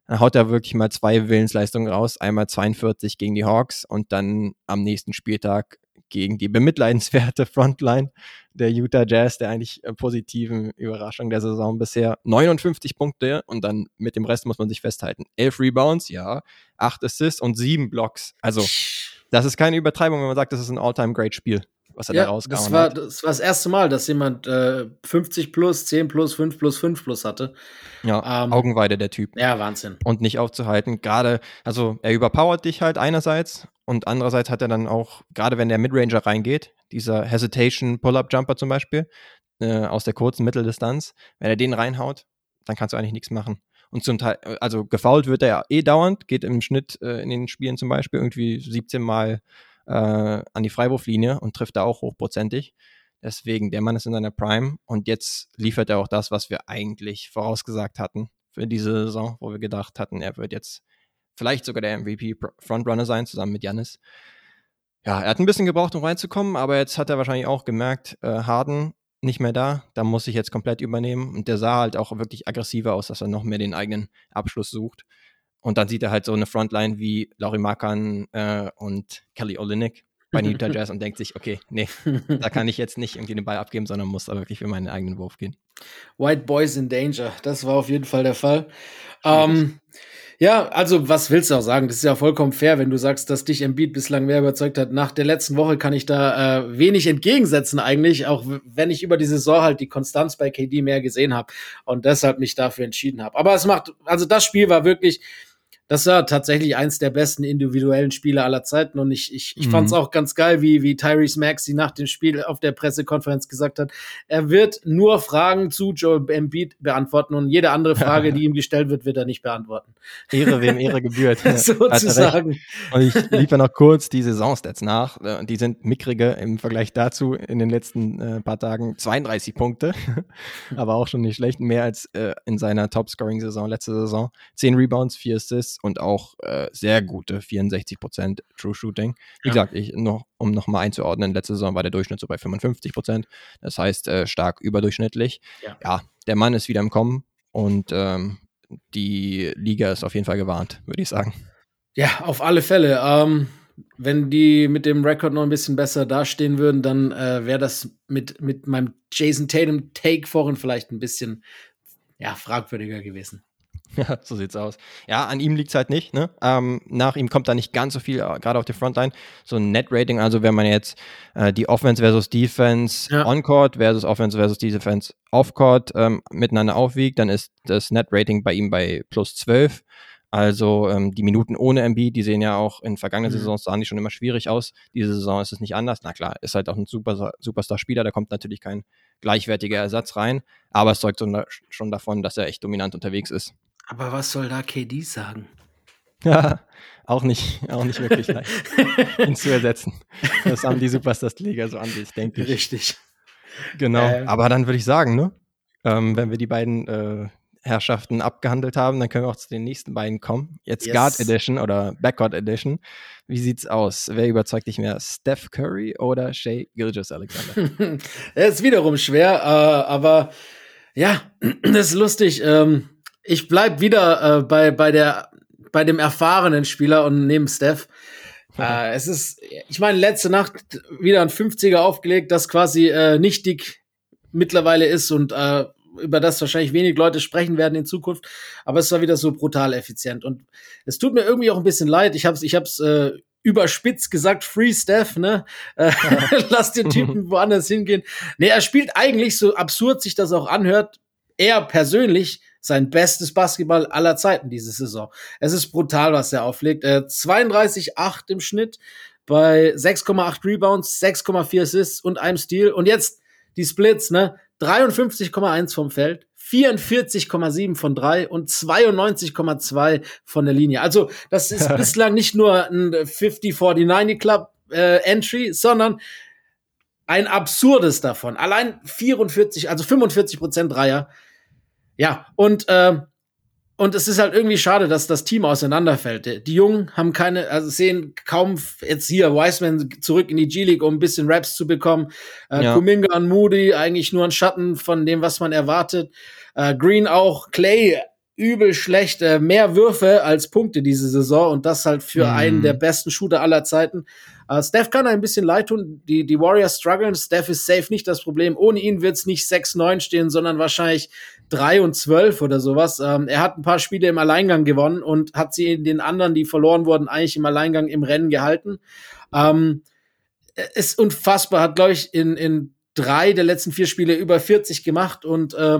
Dann haut er wirklich mal zwei Willensleistungen raus. Einmal 42 gegen die Hawks und dann am nächsten Spieltag gegen die bemitleidenswerte Frontline der Utah Jazz, der eigentlich äh, positiven Überraschung der Saison bisher. 59 Punkte und dann mit dem Rest muss man sich festhalten. 11 Rebounds, ja, 8 Assists und 7 Blocks. Also Das ist keine Übertreibung, wenn man sagt, das ist ein All-Time-Great-Spiel, was er ja, da rausgehauen das war, hat. Das war das erste Mal, dass jemand äh, 50 plus, 10 plus, 5 plus, 5 plus hatte. Ja, ähm, Augenweide der Typ. Ja, Wahnsinn. Und nicht aufzuhalten. Gerade, also er überpowert dich halt einerseits und andererseits hat er dann auch, gerade wenn der Midranger reingeht, dieser Hesitation Pull-Up-Jumper zum Beispiel, äh, aus der kurzen Mitteldistanz, wenn er den reinhaut, dann kannst du eigentlich nichts machen. Und zum Teil, also gefoult wird er ja eh dauernd, geht im Schnitt äh, in den Spielen zum Beispiel irgendwie 17 Mal äh, an die Freiwurflinie und trifft da auch hochprozentig. Deswegen, der Mann ist in seiner Prime und jetzt liefert er auch das, was wir eigentlich vorausgesagt hatten für diese Saison, wo wir gedacht hatten, er wird jetzt vielleicht sogar der MVP-Frontrunner sein, zusammen mit Janis. Ja, er hat ein bisschen gebraucht, um reinzukommen, aber jetzt hat er wahrscheinlich auch gemerkt, äh, Harden nicht mehr da, da muss ich jetzt komplett übernehmen. Und der sah halt auch wirklich aggressiver aus, dass er noch mehr den eigenen Abschluss sucht. Und dann sieht er halt so eine Frontline wie Laurie Markan äh, und Kelly Olynyk bei Utah Jazz und denkt sich, okay, nee, da kann ich jetzt nicht irgendwie den Ball abgeben, sondern muss da wirklich für meinen eigenen Wurf gehen. White Boys in Danger, das war auf jeden Fall der Fall. Ähm, ja, also was willst du auch sagen? Das ist ja vollkommen fair, wenn du sagst, dass dich Embiid bislang mehr überzeugt hat. Nach der letzten Woche kann ich da äh, wenig entgegensetzen eigentlich, auch wenn ich über die Saison halt die Konstanz bei KD mehr gesehen habe und deshalb mich dafür entschieden habe. Aber es macht, also das Spiel war wirklich das war tatsächlich eins der besten individuellen Spiele aller Zeiten. Und ich, ich, ich mhm. fand es auch ganz geil, wie, wie Tyrese Maxey nach dem Spiel auf der Pressekonferenz gesagt hat, er wird nur Fragen zu Joel Embiid beantworten und jede andere Frage, die ihm gestellt wird, wird er nicht beantworten. Ehre, wem Ehre gebührt. Sozusagen. Und ich liefere noch kurz die Saisonstats nach. Äh, die sind mickrige im Vergleich dazu in den letzten äh, paar Tagen 32 Punkte, aber auch schon nicht schlecht. Mehr als äh, in seiner Top-Scoring-Saison letzte Saison. 10 Rebounds, 4 Assists und auch äh, sehr gute 64% True Shooting. Wie ja. gesagt, ich noch, um nochmal einzuordnen, letzte Saison war der Durchschnitt so bei 55% Das heißt, äh, stark überdurchschnittlich. Ja. ja. der Mann ist wieder im Kommen und ähm, die Liga ist auf jeden Fall gewarnt, würde ich sagen. Ja, auf alle Fälle. Ähm, wenn die mit dem Rekord noch ein bisschen besser dastehen würden, dann äh, wäre das mit, mit meinem Jason Tatum Take vorhin vielleicht ein bisschen ja, fragwürdiger gewesen. Ja, so sieht's aus. Ja, an ihm liegt's halt nicht. Ne? Ähm, nach ihm kommt da nicht ganz so viel, äh, gerade auf der Frontline. So ein Net-Rating, also wenn man jetzt äh, die Offense versus Defense ja. on-court versus Offense versus Defense off-court ähm, miteinander aufwiegt, dann ist das Net-Rating bei ihm bei plus 12. Also ähm, die Minuten ohne MB, die sehen ja auch in vergangenen mhm. Saisons sahen die schon immer schwierig aus. Diese Saison ist es nicht anders. Na klar, ist halt auch ein super, Superstar-Spieler, da kommt natürlich kein gleichwertiger Ersatz rein, aber es zeugt schon davon, dass er echt dominant unterwegs ist. Aber was soll da KD sagen? Ja, auch nicht, auch nicht wirklich leicht, ihn zu ersetzen. Das haben die Superstars-Liga so an sich, denke ich. Richtig. Genau. Ähm. Aber dann würde ich sagen, ne, ähm, wenn wir die beiden äh, Herrschaften abgehandelt haben, dann können wir auch zu den nächsten beiden kommen. Jetzt yes. Guard Edition oder Backcourt Edition. Wie sieht's aus? Wer überzeugt dich mehr? Steph Curry oder Shea Gilgis Alexander? Ist wiederum schwer, äh, aber ja, das ist lustig. Ähm, ich bleib wieder äh, bei, bei, der, bei dem erfahrenen Spieler und neben Steph. Äh, es ist, ich meine, letzte Nacht wieder ein 50er aufgelegt, das quasi äh, nicht dick mittlerweile ist und äh, über das wahrscheinlich wenig Leute sprechen werden in Zukunft. Aber es war wieder so brutal effizient. Und es tut mir irgendwie auch ein bisschen leid. Ich hab's, ich hab's äh, überspitzt gesagt, Free Steph, ne? Äh, lass den Typen woanders hingehen. Nee, er spielt eigentlich, so absurd sich das auch anhört, er persönlich sein bestes Basketball aller Zeiten diese Saison. Es ist brutal, was er auflegt. Äh, 32,8 im Schnitt bei 6,8 Rebounds, 6,4 Assists und einem Steal. Und jetzt die Splits, ne? 53,1 vom Feld, 44,7 von drei und 92,2 von der Linie. Also das ist bislang nicht nur ein 50-40-90 Club äh, Entry, sondern ein absurdes davon. Allein 44, also 45 Prozent Dreier. Ja, und, äh, und es ist halt irgendwie schade, dass das Team auseinanderfällt. Die Jungen haben keine, also sehen kaum jetzt hier Wiseman zurück in die G-League, um ein bisschen Raps zu bekommen. Äh, ja. Kuminga und Moody eigentlich nur ein Schatten von dem, was man erwartet. Äh, Green auch, Clay übel schlecht, äh, mehr Würfe als Punkte diese Saison und das halt für mhm. einen der besten Shooter aller Zeiten. Uh, Steph kann ein bisschen leid tun. Die, die Warriors strugglen. Steph ist safe nicht das Problem. Ohne ihn wird es nicht 6-9 stehen, sondern wahrscheinlich 3 und 12 oder sowas. Ähm, er hat ein paar Spiele im Alleingang gewonnen und hat sie in den anderen, die verloren wurden, eigentlich im Alleingang im Rennen gehalten. Ähm, ist unfassbar, hat, glaube ich, in, in drei der letzten vier Spiele über 40 gemacht und äh,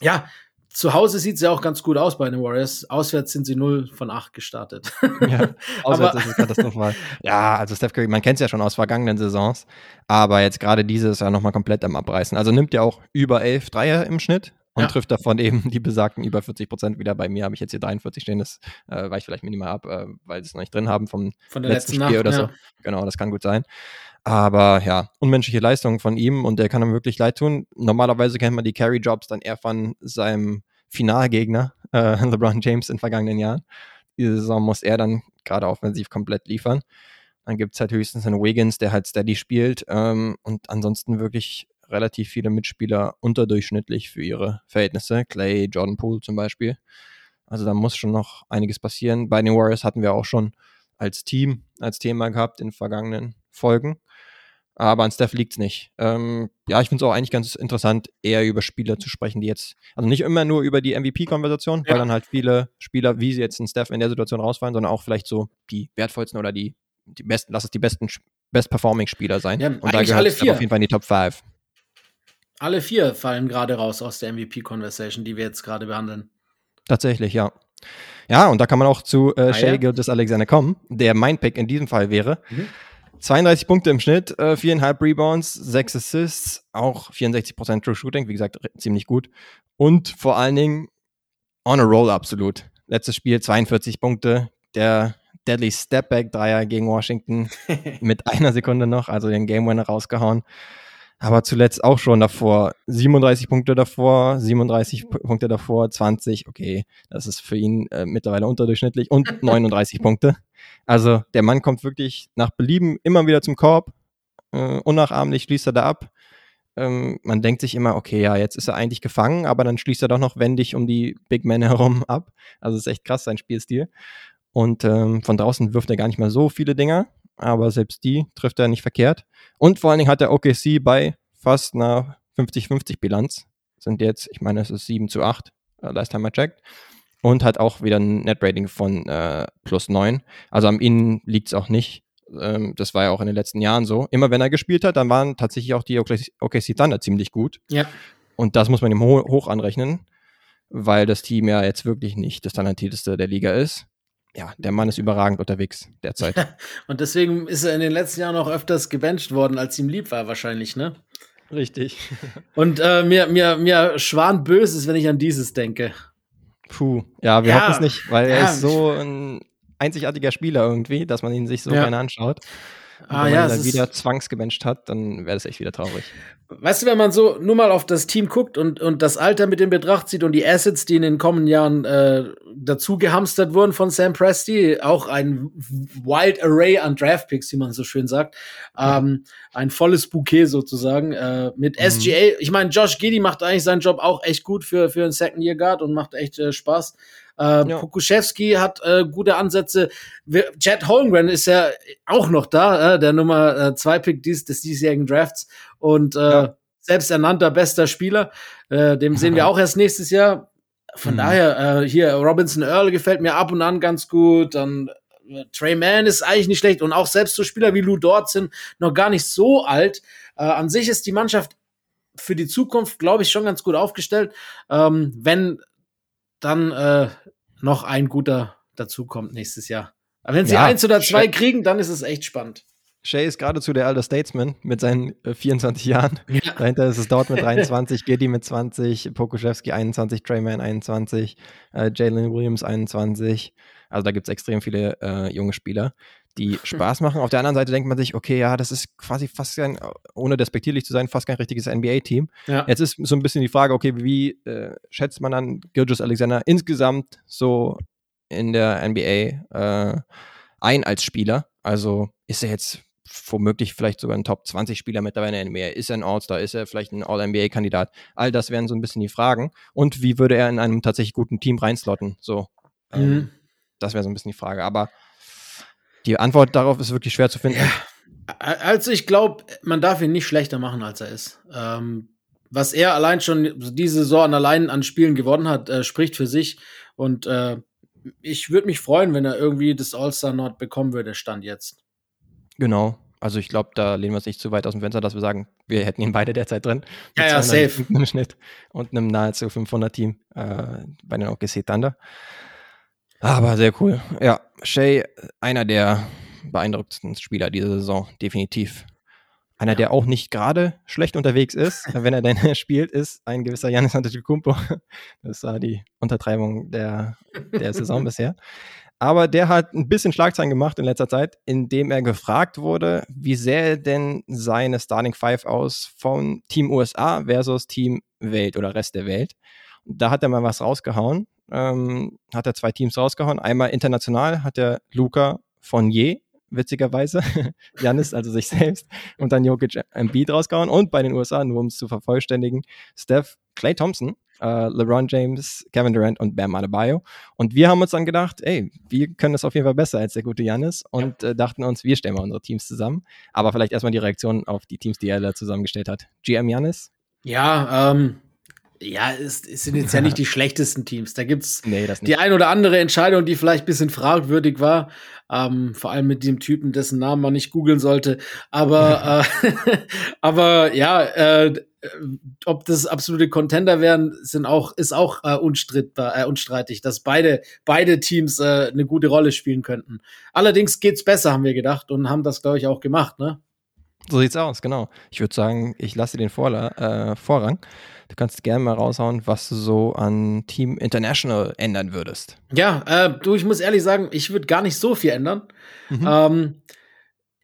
ja, zu Hause sieht es ja auch ganz gut aus bei den Warriors. Auswärts sind sie 0 von 8 gestartet. ja, auswärts ist es katastrophal. Ja, also Steph Curry, man kennt es ja schon aus vergangenen Saisons, aber jetzt gerade dieses ja nochmal komplett am Abreißen. Also nimmt ja auch über 11 Dreier im Schnitt und ja. trifft davon eben die besagten über 40 Prozent wieder. Bei mir habe ich jetzt hier 43 stehen, das äh, weicht vielleicht minimal ab, äh, weil sie es noch nicht drin haben vom Von der letzten, letzten Spiel Nacht, oder ja. so. Genau, das kann gut sein. Aber ja, unmenschliche Leistung von ihm und der kann ihm wirklich leid tun. Normalerweise kennt man die Carry-Jobs dann eher von seinem Finalgegner, äh, LeBron James in vergangenen Jahren. Diese Saison muss er dann gerade offensiv komplett liefern. Dann gibt es halt höchstens einen Wiggins, der halt steady spielt ähm, und ansonsten wirklich relativ viele Mitspieler unterdurchschnittlich für ihre Verhältnisse. Clay, Jordan Poole zum Beispiel. Also da muss schon noch einiges passieren. Bei den Warriors hatten wir auch schon als Team, als Thema gehabt in vergangenen Folgen. Aber an Steph liegt es nicht. Ähm, ja, ich finde es auch eigentlich ganz interessant, eher über Spieler zu sprechen, die jetzt, also nicht immer nur über die MVP-Konversation, ja. weil dann halt viele Spieler, wie sie jetzt in Steph in der Situation rausfallen, sondern auch vielleicht so die wertvollsten oder die, die besten, lass es die besten, best-performing-Spieler sein. Ja, Und da gehört alle vier. auf jeden Fall in die Top 5. Alle vier fallen gerade raus aus der MVP-Conversation, die wir jetzt gerade behandeln. Tatsächlich, ja. Ja, und da kann man auch zu äh, ah, ja? Gildas Alexander kommen, der mein Pick in diesem Fall wäre. Mhm. 32 Punkte im Schnitt, äh, 4,5 Rebounds, 6 Assists, auch 64% True Shooting, wie gesagt, ziemlich gut. Und vor allen Dingen on a roll absolut. Letztes Spiel 42 Punkte, der Deadly Stepback Dreier gegen Washington mit einer Sekunde noch, also den Game Winner rausgehauen aber zuletzt auch schon davor 37 Punkte davor, 37 Punkte davor, 20, okay, das ist für ihn äh, mittlerweile unterdurchschnittlich und 39 Punkte. Also der Mann kommt wirklich nach Belieben immer wieder zum Korb, äh, unnachahmlich schließt er da ab. Ähm, man denkt sich immer, okay, ja, jetzt ist er eigentlich gefangen, aber dann schließt er doch noch wendig um die Big Men herum ab. Also ist echt krass sein Spielstil. Und ähm, von draußen wirft er gar nicht mal so viele Dinger aber selbst die trifft er nicht verkehrt. Und vor allen Dingen hat der OKC bei fast einer 50-50 Bilanz. Sind jetzt, ich meine, es ist 7 zu 8, äh, last time I checked. Und hat auch wieder ein Net-Rating von äh, plus 9. Also am Innen liegt es auch nicht. Ähm, das war ja auch in den letzten Jahren so. Immer wenn er gespielt hat, dann waren tatsächlich auch die OKC Thunder ziemlich gut. Ja. Und das muss man ihm ho hoch anrechnen, weil das Team ja jetzt wirklich nicht das talentierteste der Liga ist ja, der Mann ist überragend unterwegs derzeit. und deswegen ist er in den letzten Jahren auch öfters gebencht worden, als ihm lieb war, wahrscheinlich, ne? Richtig. und äh, mir, mir, mir schwan böses, wenn ich an dieses denke. Puh, ja, wir ja, hoffen es nicht, weil ja, er ist so ein einzigartiger Spieler irgendwie, dass man ihn sich so ja. gerne anschaut. Ah, wenn man ja, ihn dann wieder zwangsgebencht hat, dann wäre das echt wieder traurig. Weißt du, wenn man so nur mal auf das Team guckt und, und das Alter mit in Betracht zieht und die Assets, die in den kommenden Jahren äh, dazu gehamstert wurden von Sam Presti, auch ein Wild Array an Draftpicks, wie man so schön sagt, ähm, ein volles Bouquet sozusagen äh, mit mhm. SGA. Ich meine, Josh Giddy macht eigentlich seinen Job auch echt gut für, für einen Second Year Guard und macht echt äh, Spaß. Äh, ja. Pokuschewski hat äh, gute Ansätze. Chad Holmgren ist ja auch noch da, äh, der Nummer äh, zwei Pick dies, des diesjährigen Drafts und äh, ja. selbst ernannter bester Spieler. Äh, dem sehen wir auch erst nächstes Jahr. Von mhm. daher, äh, hier Robinson Earl gefällt mir ab und an ganz gut. Dann äh, Trey Mann ist eigentlich nicht schlecht und auch selbst so Spieler wie Lou Dort sind noch gar nicht so alt. Äh, an sich ist die Mannschaft für die Zukunft, glaube ich, schon ganz gut aufgestellt. Ähm, wenn dann äh, noch ein guter dazukommt nächstes Jahr. Aber wenn sie ja, eins oder zwei kriegen, dann ist es echt spannend. Shay ist geradezu der Elder Statesman mit seinen äh, 24 Jahren. Ja. Dahinter ist es dort mit 23, Giddy mit 20, Pokuschewski 21, Trayman 21, äh, Jalen Williams 21. Also da gibt es extrem viele äh, junge Spieler, die Spaß machen. Auf der anderen Seite denkt man sich, okay, ja, das ist quasi fast kein, ohne despektierlich zu sein, fast kein richtiges NBA-Team. Ja. Jetzt ist so ein bisschen die Frage, okay, wie äh, schätzt man dann Gilgis Alexander insgesamt so in der NBA äh, ein als Spieler? Also ist er jetzt womöglich vielleicht sogar ein Top 20 Spieler mit dabei in der NBA. Ist er ein All-Star? Ist er vielleicht ein All-NBA-Kandidat? All das wären so ein bisschen die Fragen. Und wie würde er in einem tatsächlich guten Team reinslotten? So. Ähm, mhm. Das wäre so ein bisschen die Frage. Aber die Antwort darauf ist wirklich schwer zu finden. Ja. Also ich glaube, man darf ihn nicht schlechter machen, als er ist. Ähm, was er allein schon diese Saison allein an Spielen gewonnen hat, äh, spricht für sich. Und äh, ich würde mich freuen, wenn er irgendwie das All-Star Nord bekommen würde, Stand jetzt. Genau. Also ich glaube, da lehnen wir uns nicht zu weit aus dem Fenster, dass wir sagen, wir hätten ihn beide derzeit drin. Ja, ja, safe. Im Schnitt und einem nahezu 500-Team äh, bei den OKC Thunder. Aber sehr cool. Ja, Shay, einer der beeindruckendsten Spieler dieser Saison, definitiv. Einer, ja. der auch nicht gerade schlecht unterwegs ist, wenn er denn spielt, ist ein gewisser Janis Antetokounmpo. Das war die Untertreibung der, der Saison bisher. Aber der hat ein bisschen Schlagzeilen gemacht in letzter Zeit, indem er gefragt wurde, wie sähe denn seine Starting Five aus von Team USA versus Team Welt oder Rest der Welt. Da hat er mal was rausgehauen. Ähm, hat er zwei Teams rausgehauen. Einmal international hat er Luca Fournier witzigerweise. Janis, also sich selbst, und dann Jokic Embiid rausgehauen. Und bei den USA, nur um es zu vervollständigen, Steph, Clay Thompson, äh, LeBron James, Kevin Durant und Bam Adebayo. Und wir haben uns dann gedacht, ey, wir können das auf jeden Fall besser als der gute Janis und äh, dachten uns, wir stellen mal unsere Teams zusammen. Aber vielleicht erstmal die Reaktion auf die Teams, die er da zusammengestellt hat. GM Janis? Ja, ähm, ja, es, es, sind jetzt ja nicht die schlechtesten Teams. Da gibt's nee, die ein oder andere Entscheidung, die vielleicht ein bisschen fragwürdig war. Ähm, vor allem mit dem Typen, dessen Namen man nicht googeln sollte. Aber, äh, aber ja, äh, ob das absolute Contender wären, sind auch, ist auch äh, unstrittbar, äh, unstreitig, dass beide, beide Teams äh, eine gute Rolle spielen könnten. Allerdings geht's besser, haben wir gedacht und haben das, glaube ich, auch gemacht, ne? So sieht's aus, genau. Ich würde sagen, ich lasse dir den Vorla äh, Vorrang. Du kannst gerne mal raushauen, was du so an Team International ändern würdest. Ja, äh, du, ich muss ehrlich sagen, ich würde gar nicht so viel ändern. Mhm. Ähm,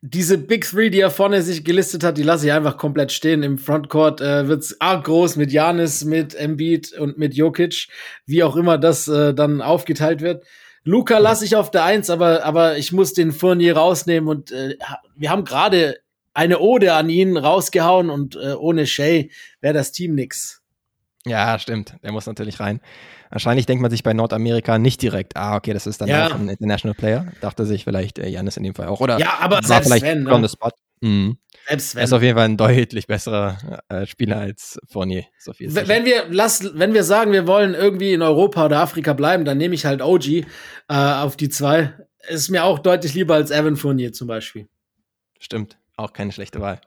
diese Big Three, die er vorne sich gelistet hat, die lasse ich einfach komplett stehen. Im Frontcourt äh, wird es arg groß mit Janis, mit Embiid und mit Jokic, wie auch immer das äh, dann aufgeteilt wird. Luca lasse ich auf der Eins, aber, aber ich muss den Fournier rausnehmen und äh, wir haben gerade eine Ode an ihn rausgehauen und äh, ohne Shay wäre das Team nix. Ja, stimmt. Der muss natürlich rein. Wahrscheinlich denkt man sich bei Nordamerika nicht direkt, ah, okay, das ist dann ja. auch ein International Player. Dachte sich vielleicht äh, Janis in dem Fall auch. Oder ja, aber selbst vielleicht wenn, ne? Spot. Mhm. Selbst wenn. Er ist auf jeden Fall ein deutlich besserer äh, Spieler als Fournier. So viel wenn wir lass, wenn wir sagen, wir wollen irgendwie in Europa oder Afrika bleiben, dann nehme ich halt OG äh, auf die zwei. Ist mir auch deutlich lieber als Evan Fournier zum Beispiel. Stimmt, auch keine schlechte Wahl.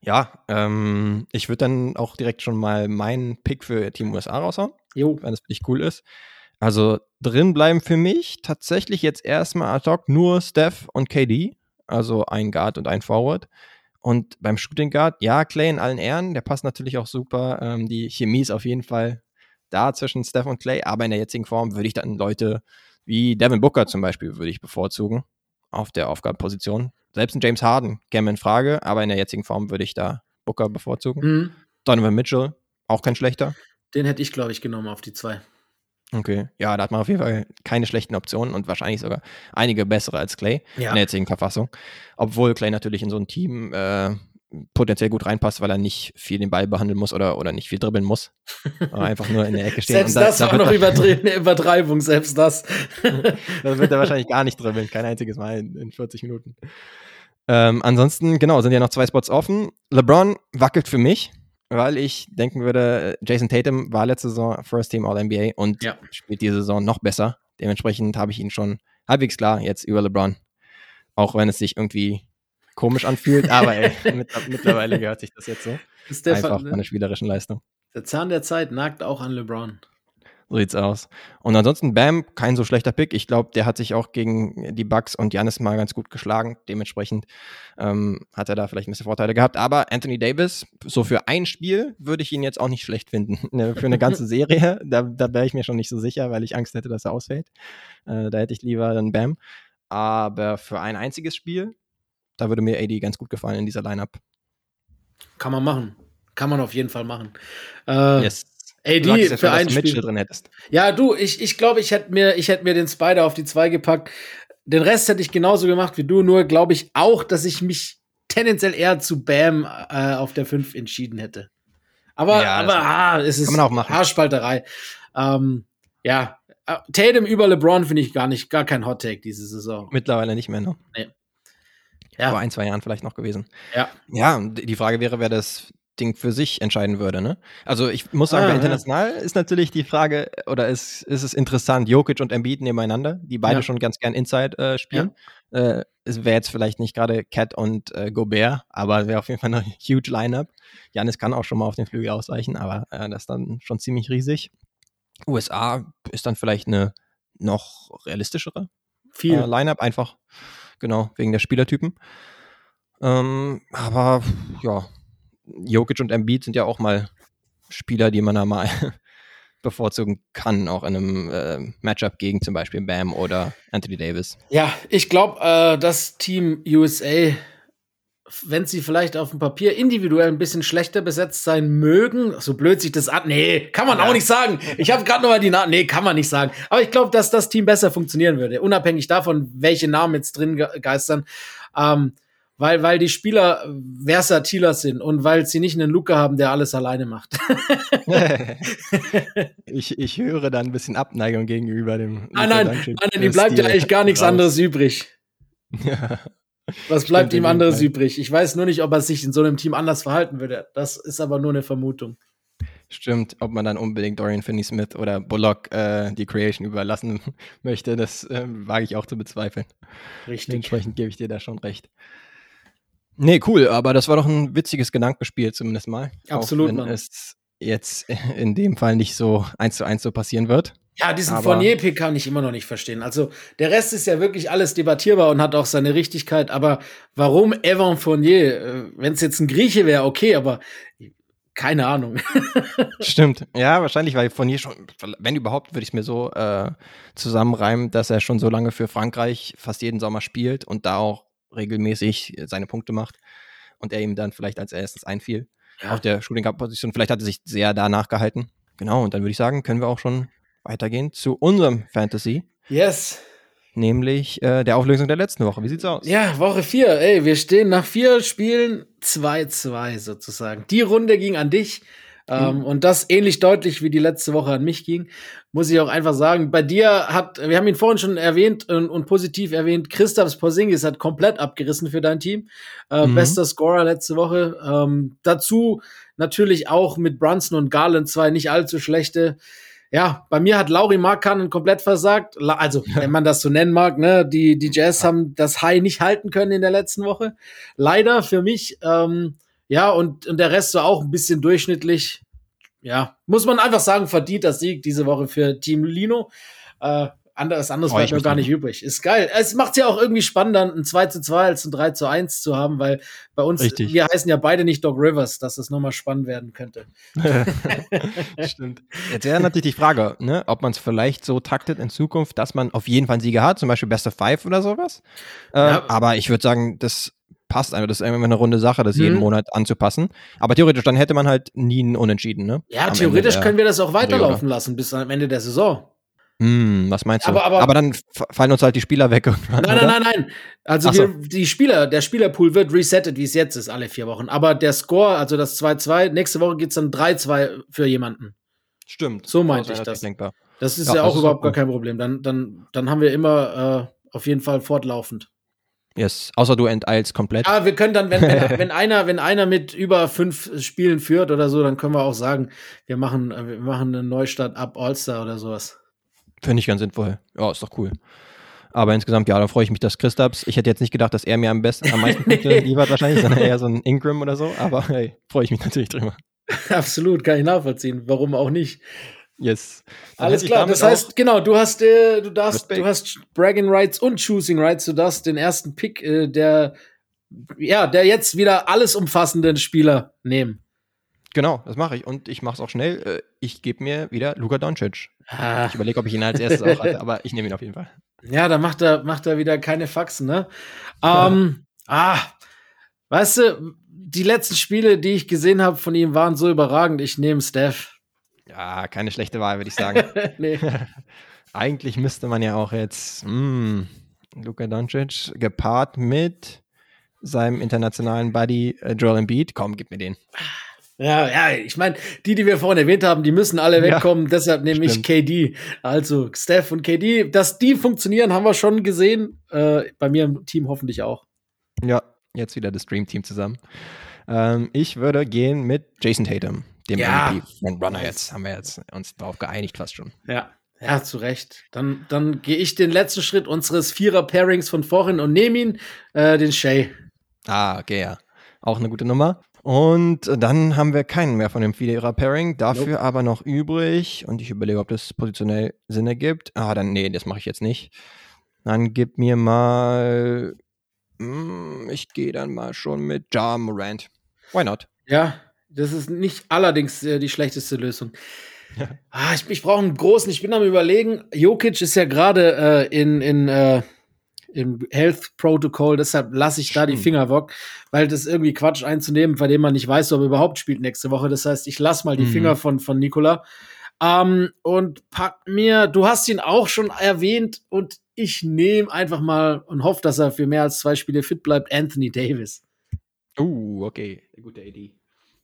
Ja, ähm, ich würde dann auch direkt schon mal meinen Pick für Team USA raushauen. Jo. Wenn das für dich cool ist. Also drin bleiben für mich tatsächlich jetzt erstmal ad hoc nur Steph und KD. Also ein Guard und ein Forward. Und beim Shooting Guard, ja, Clay in allen Ehren, der passt natürlich auch super. Ähm, die Chemie ist auf jeden Fall da zwischen Steph und Clay, aber in der jetzigen Form würde ich dann Leute wie Devin Booker zum Beispiel würde ich bevorzugen auf der Aufgabenposition. Selbst ein James Harden käme in Frage, aber in der jetzigen Form würde ich da Booker bevorzugen. Mhm. Donovan Mitchell, auch kein schlechter. Den hätte ich, glaube ich, genommen auf die zwei. Okay, ja, da hat man auf jeden Fall keine schlechten Optionen und wahrscheinlich sogar einige bessere als Clay ja. in der jetzigen Verfassung. Obwohl Clay natürlich in so ein Team äh, potenziell gut reinpasst, weil er nicht viel den Ball behandeln muss oder, oder nicht viel dribbeln muss. einfach nur in der Ecke stehen. selbst da, das da war noch eine Übertreibung, selbst das. da wird er wahrscheinlich gar nicht dribbeln, kein einziges Mal in, in 40 Minuten. Ähm, ansonsten, genau, sind ja noch zwei Spots offen. LeBron wackelt für mich, weil ich denken würde, Jason Tatum war letzte Saison First Team All-NBA und ja. spielt diese Saison noch besser. Dementsprechend habe ich ihn schon halbwegs klar jetzt über LeBron. Auch wenn es sich irgendwie komisch anfühlt, aber ey, mittlerweile gehört sich das jetzt so. Ist der Einfach von der spielerischen Leistung. Der Zahn der Zeit nagt auch an LeBron. So sieht's aus. Und ansonsten Bam, kein so schlechter Pick. Ich glaube, der hat sich auch gegen die Bucks und Janis mal ganz gut geschlagen. Dementsprechend ähm, hat er da vielleicht ein bisschen Vorteile gehabt. Aber Anthony Davis, so für ein Spiel würde ich ihn jetzt auch nicht schlecht finden. Ne, für eine ganze Serie, da, da wäre ich mir schon nicht so sicher, weil ich Angst hätte, dass er ausfällt. Äh, da hätte ich lieber dann Bam. Aber für ein einziges Spiel, da würde mir AD ganz gut gefallen in dieser Lineup. Kann man machen. Kann man auf jeden Fall machen. Äh, yes. AD du ja für ein Spiel drin hättest. Ja, du, ich, ich glaube, ich hätte mir, ich hätte mir den Spider auf die zwei gepackt. Den Rest hätte ich genauso gemacht wie du, nur glaube ich auch, dass ich mich tendenziell eher zu Bam äh, auf der 5 entschieden hätte. Aber, ja, aber ah, es ist Haarspalterei. Ähm, ja, äh, Tatum über LeBron finde ich gar nicht, gar kein Hot Take diese Saison. Mittlerweile nicht mehr, ne? Nee. Ja. Vor ein, zwei Jahren vielleicht noch gewesen. Ja. Ja, die Frage wäre, wer das Ding für sich entscheiden würde. Ne? Also ich muss sagen, ah, international ja. ist natürlich die Frage, oder ist, ist es interessant, Jokic und Embiid nebeneinander, die beide ja. schon ganz gern Inside äh, spielen. Ja. Äh, es wäre jetzt vielleicht nicht gerade Cat und äh, Gobert, aber wäre auf jeden Fall eine huge Lineup. Janis kann auch schon mal auf den Flügel ausweichen, aber äh, das ist dann schon ziemlich riesig. USA ist dann vielleicht eine noch realistischere Viel. Äh, Lineup, einfach genau wegen der Spielertypen. Ähm, aber ja, Jokic und Embiid sind ja auch mal Spieler, die man da mal bevorzugen kann, auch in einem äh, Matchup gegen zum Beispiel Bam oder Anthony Davis. Ja, ich glaube, äh, das Team USA, wenn sie vielleicht auf dem Papier individuell ein bisschen schlechter besetzt sein mögen, so blöd sich das an, nee, kann man ja. auch nicht sagen. Ich habe gerade noch mal die Namen, nee, kann man nicht sagen. Aber ich glaube, dass das Team besser funktionieren würde, unabhängig davon, welche Namen jetzt drin geistern. Ähm, weil, weil die Spieler versatiler sind und weil sie nicht einen Luca haben, der alles alleine macht. ich, ich höre da ein bisschen Abneigung gegenüber dem. Nein, nein, nein, nein, ihm bleibt ja eigentlich gar nichts raus. anderes übrig. Ja. Was bleibt ihm anderes übrig? Ich weiß nur nicht, ob er sich in so einem Team anders verhalten würde. Das ist aber nur eine Vermutung. Stimmt, ob man dann unbedingt Dorian Finney-Smith oder Bullock äh, die Creation überlassen möchte, das äh, wage ich auch zu bezweifeln. Richtig. Entsprechend gebe ich dir da schon recht. Nee, cool, aber das war doch ein witziges Gedankenspiel zumindest mal. Absolut. Auch wenn Mann. es jetzt in dem Fall nicht so eins zu eins so passieren wird. Ja, diesen Fournier-Pick kann ich immer noch nicht verstehen. Also der Rest ist ja wirklich alles debattierbar und hat auch seine Richtigkeit. Aber warum Evan Fournier? Äh, wenn es jetzt ein Grieche wäre, okay, aber keine Ahnung. Stimmt. Ja, wahrscheinlich, weil Fournier schon, wenn überhaupt, würde ich es mir so äh, zusammenreimen, dass er schon so lange für Frankreich fast jeden Sommer spielt und da auch regelmäßig seine Punkte macht und er ihm dann vielleicht als erstes einfiel ja. auf der Shooting Guard Position. Vielleicht hat er sich sehr danach gehalten. Genau, und dann würde ich sagen, können wir auch schon weitergehen zu unserem Fantasy. Yes. Nämlich äh, der Auflösung der letzten Woche. Wie sieht's aus? Ja, Woche 4. Ey, wir stehen nach vier Spielen 2-2 sozusagen. Die Runde ging an dich. Ähm, mhm. Und das ähnlich deutlich wie die letzte Woche an mich ging, muss ich auch einfach sagen. Bei dir hat, wir haben ihn vorhin schon erwähnt und, und positiv erwähnt, Christophs Porzingis hat komplett abgerissen für dein Team. Äh, mhm. Bester Scorer letzte Woche. Ähm, dazu natürlich auch mit Brunson und Garland zwei nicht allzu schlechte. Ja, bei mir hat Lauri Markkanen komplett versagt. Also, wenn man das so nennen mag, ne, die, die Jazz haben das High nicht halten können in der letzten Woche. Leider für mich, ähm, ja, und, und der Rest so auch ein bisschen durchschnittlich. Ja, muss man einfach sagen, verdient das Sieg diese Woche für Team Lino. Äh, anderes anderes bleibt mir gar nicht übrig. Ist geil. Es macht ja auch irgendwie spannender, ein 2 zu 2 als ein 3 zu 1 zu haben, weil bei uns, Richtig. wir heißen ja beide nicht Dog Rivers, dass das nochmal spannend werden könnte. Stimmt. Jetzt wäre natürlich die Frage, ne, ob man es vielleicht so taktet in Zukunft, dass man auf jeden Fall einen Sieger hat, zum Beispiel Best of Five oder sowas. Äh, ja. Aber ich würde sagen, das passt einfach. Das ist immer eine runde Sache, das mhm. jeden Monat anzupassen. Aber theoretisch, dann hätte man halt nie einen Unentschieden, ne? Ja, am theoretisch können wir das auch weiterlaufen lassen bis am Ende der Saison. Hm, was meinst du? Aber, aber, aber, dann fallen uns halt die Spieler weg. Nein, nein, nein, nein. Also so. wir, die Spieler, der Spielerpool wird resettet, wie es jetzt ist, alle vier Wochen. Aber der Score, also das 2-2, nächste Woche geht es dann 3-2 für jemanden. Stimmt. So meinte ich das. Denkbar. Das ist ja, ja auch überhaupt gar kein Problem. Dann, dann, dann haben wir immer äh, auf jeden Fall fortlaufend. Yes, außer du enteilst komplett. Ja, wir können dann, wenn, wenn, wenn, einer, wenn einer mit über fünf Spielen führt oder so, dann können wir auch sagen, wir machen, wir machen einen Neustart ab All-Star oder sowas. Finde ich ganz sinnvoll. Ja, ist doch cool. Aber insgesamt, ja, da freue ich mich, dass Christaps, ich hätte jetzt nicht gedacht, dass er mir am besten, am meisten Punkte liefert wahrscheinlich, sondern eher so ein Ingram oder so. Aber hey, freue ich mich natürlich drüber. Absolut, kann ich nachvollziehen. Warum auch nicht? Yes. Dann Alles klar. Das heißt, genau, du hast, äh, du darfst, du hast Bragging Rights und Choosing Rights. Du darfst den ersten Pick äh, der, ja, der jetzt wieder alles umfassenden Spieler nehmen. Genau, das mache ich. Und ich mache es auch schnell. Äh, ich gebe mir wieder Luka Doncic. Ah. Ich überlege, ob ich ihn als erstes auch hatte, aber ich nehme ihn auf jeden Fall. Ja, da macht er, macht er wieder keine Faxen, ne? Ähm, ah, weißt du, die letzten Spiele, die ich gesehen habe von ihm, waren so überragend. Ich nehme Steph. Ja, keine schlechte Wahl, würde ich sagen. nee. Eigentlich müsste man ja auch jetzt mh, hm, Luka Doncic gepaart mit seinem internationalen Buddy äh, Joel Embiid. Komm, gib mir den. Ja, ja, ich meine, die, die wir vorhin erwähnt haben, die müssen alle wegkommen. Ja, deshalb nehme ich KD. Also Steph und KD, dass die funktionieren, haben wir schon gesehen. Äh, bei mir im Team hoffentlich auch. Ja, jetzt wieder das Dream Team zusammen. Ähm, ich würde gehen mit Jason Tatum, dem Ja. MVP von Runner jetzt. Haben wir jetzt uns darauf geeinigt fast schon. Ja. Ja, zu Recht. Dann, dann gehe ich den letzten Schritt unseres Vierer-Pairings von vorhin und nehme ihn, äh, den Shay. Ah, okay, ja. Auch eine gute Nummer. Und dann haben wir keinen mehr von dem Vierer-Pairing, dafür aber noch übrig. Und ich überlege, ob das positionell Sinn ergibt. Ah, dann, nee, das mache ich jetzt nicht. Dann gib mir mal. mm, Ich gehe dann mal schon mit Ja Morant. Why not? Ja, das ist nicht allerdings äh, die schlechteste Lösung. Ah, ich ich brauche einen großen. Ich bin am überlegen. Jokic ist ja gerade äh, in, in äh, im Health Protocol, deshalb lasse ich da die Stimmt. Finger weg, weil das irgendwie Quatsch einzunehmen, bei dem man nicht weiß, ob er überhaupt spielt nächste Woche. Das heißt, ich lasse mal die Mhm. Finger von, von Nikola. Ähm, und pack mir, du hast ihn auch schon erwähnt und ich nehme einfach mal und hoffe, dass er für mehr als zwei Spiele fit bleibt, Anthony Davis. Uh, okay. Gute Idee.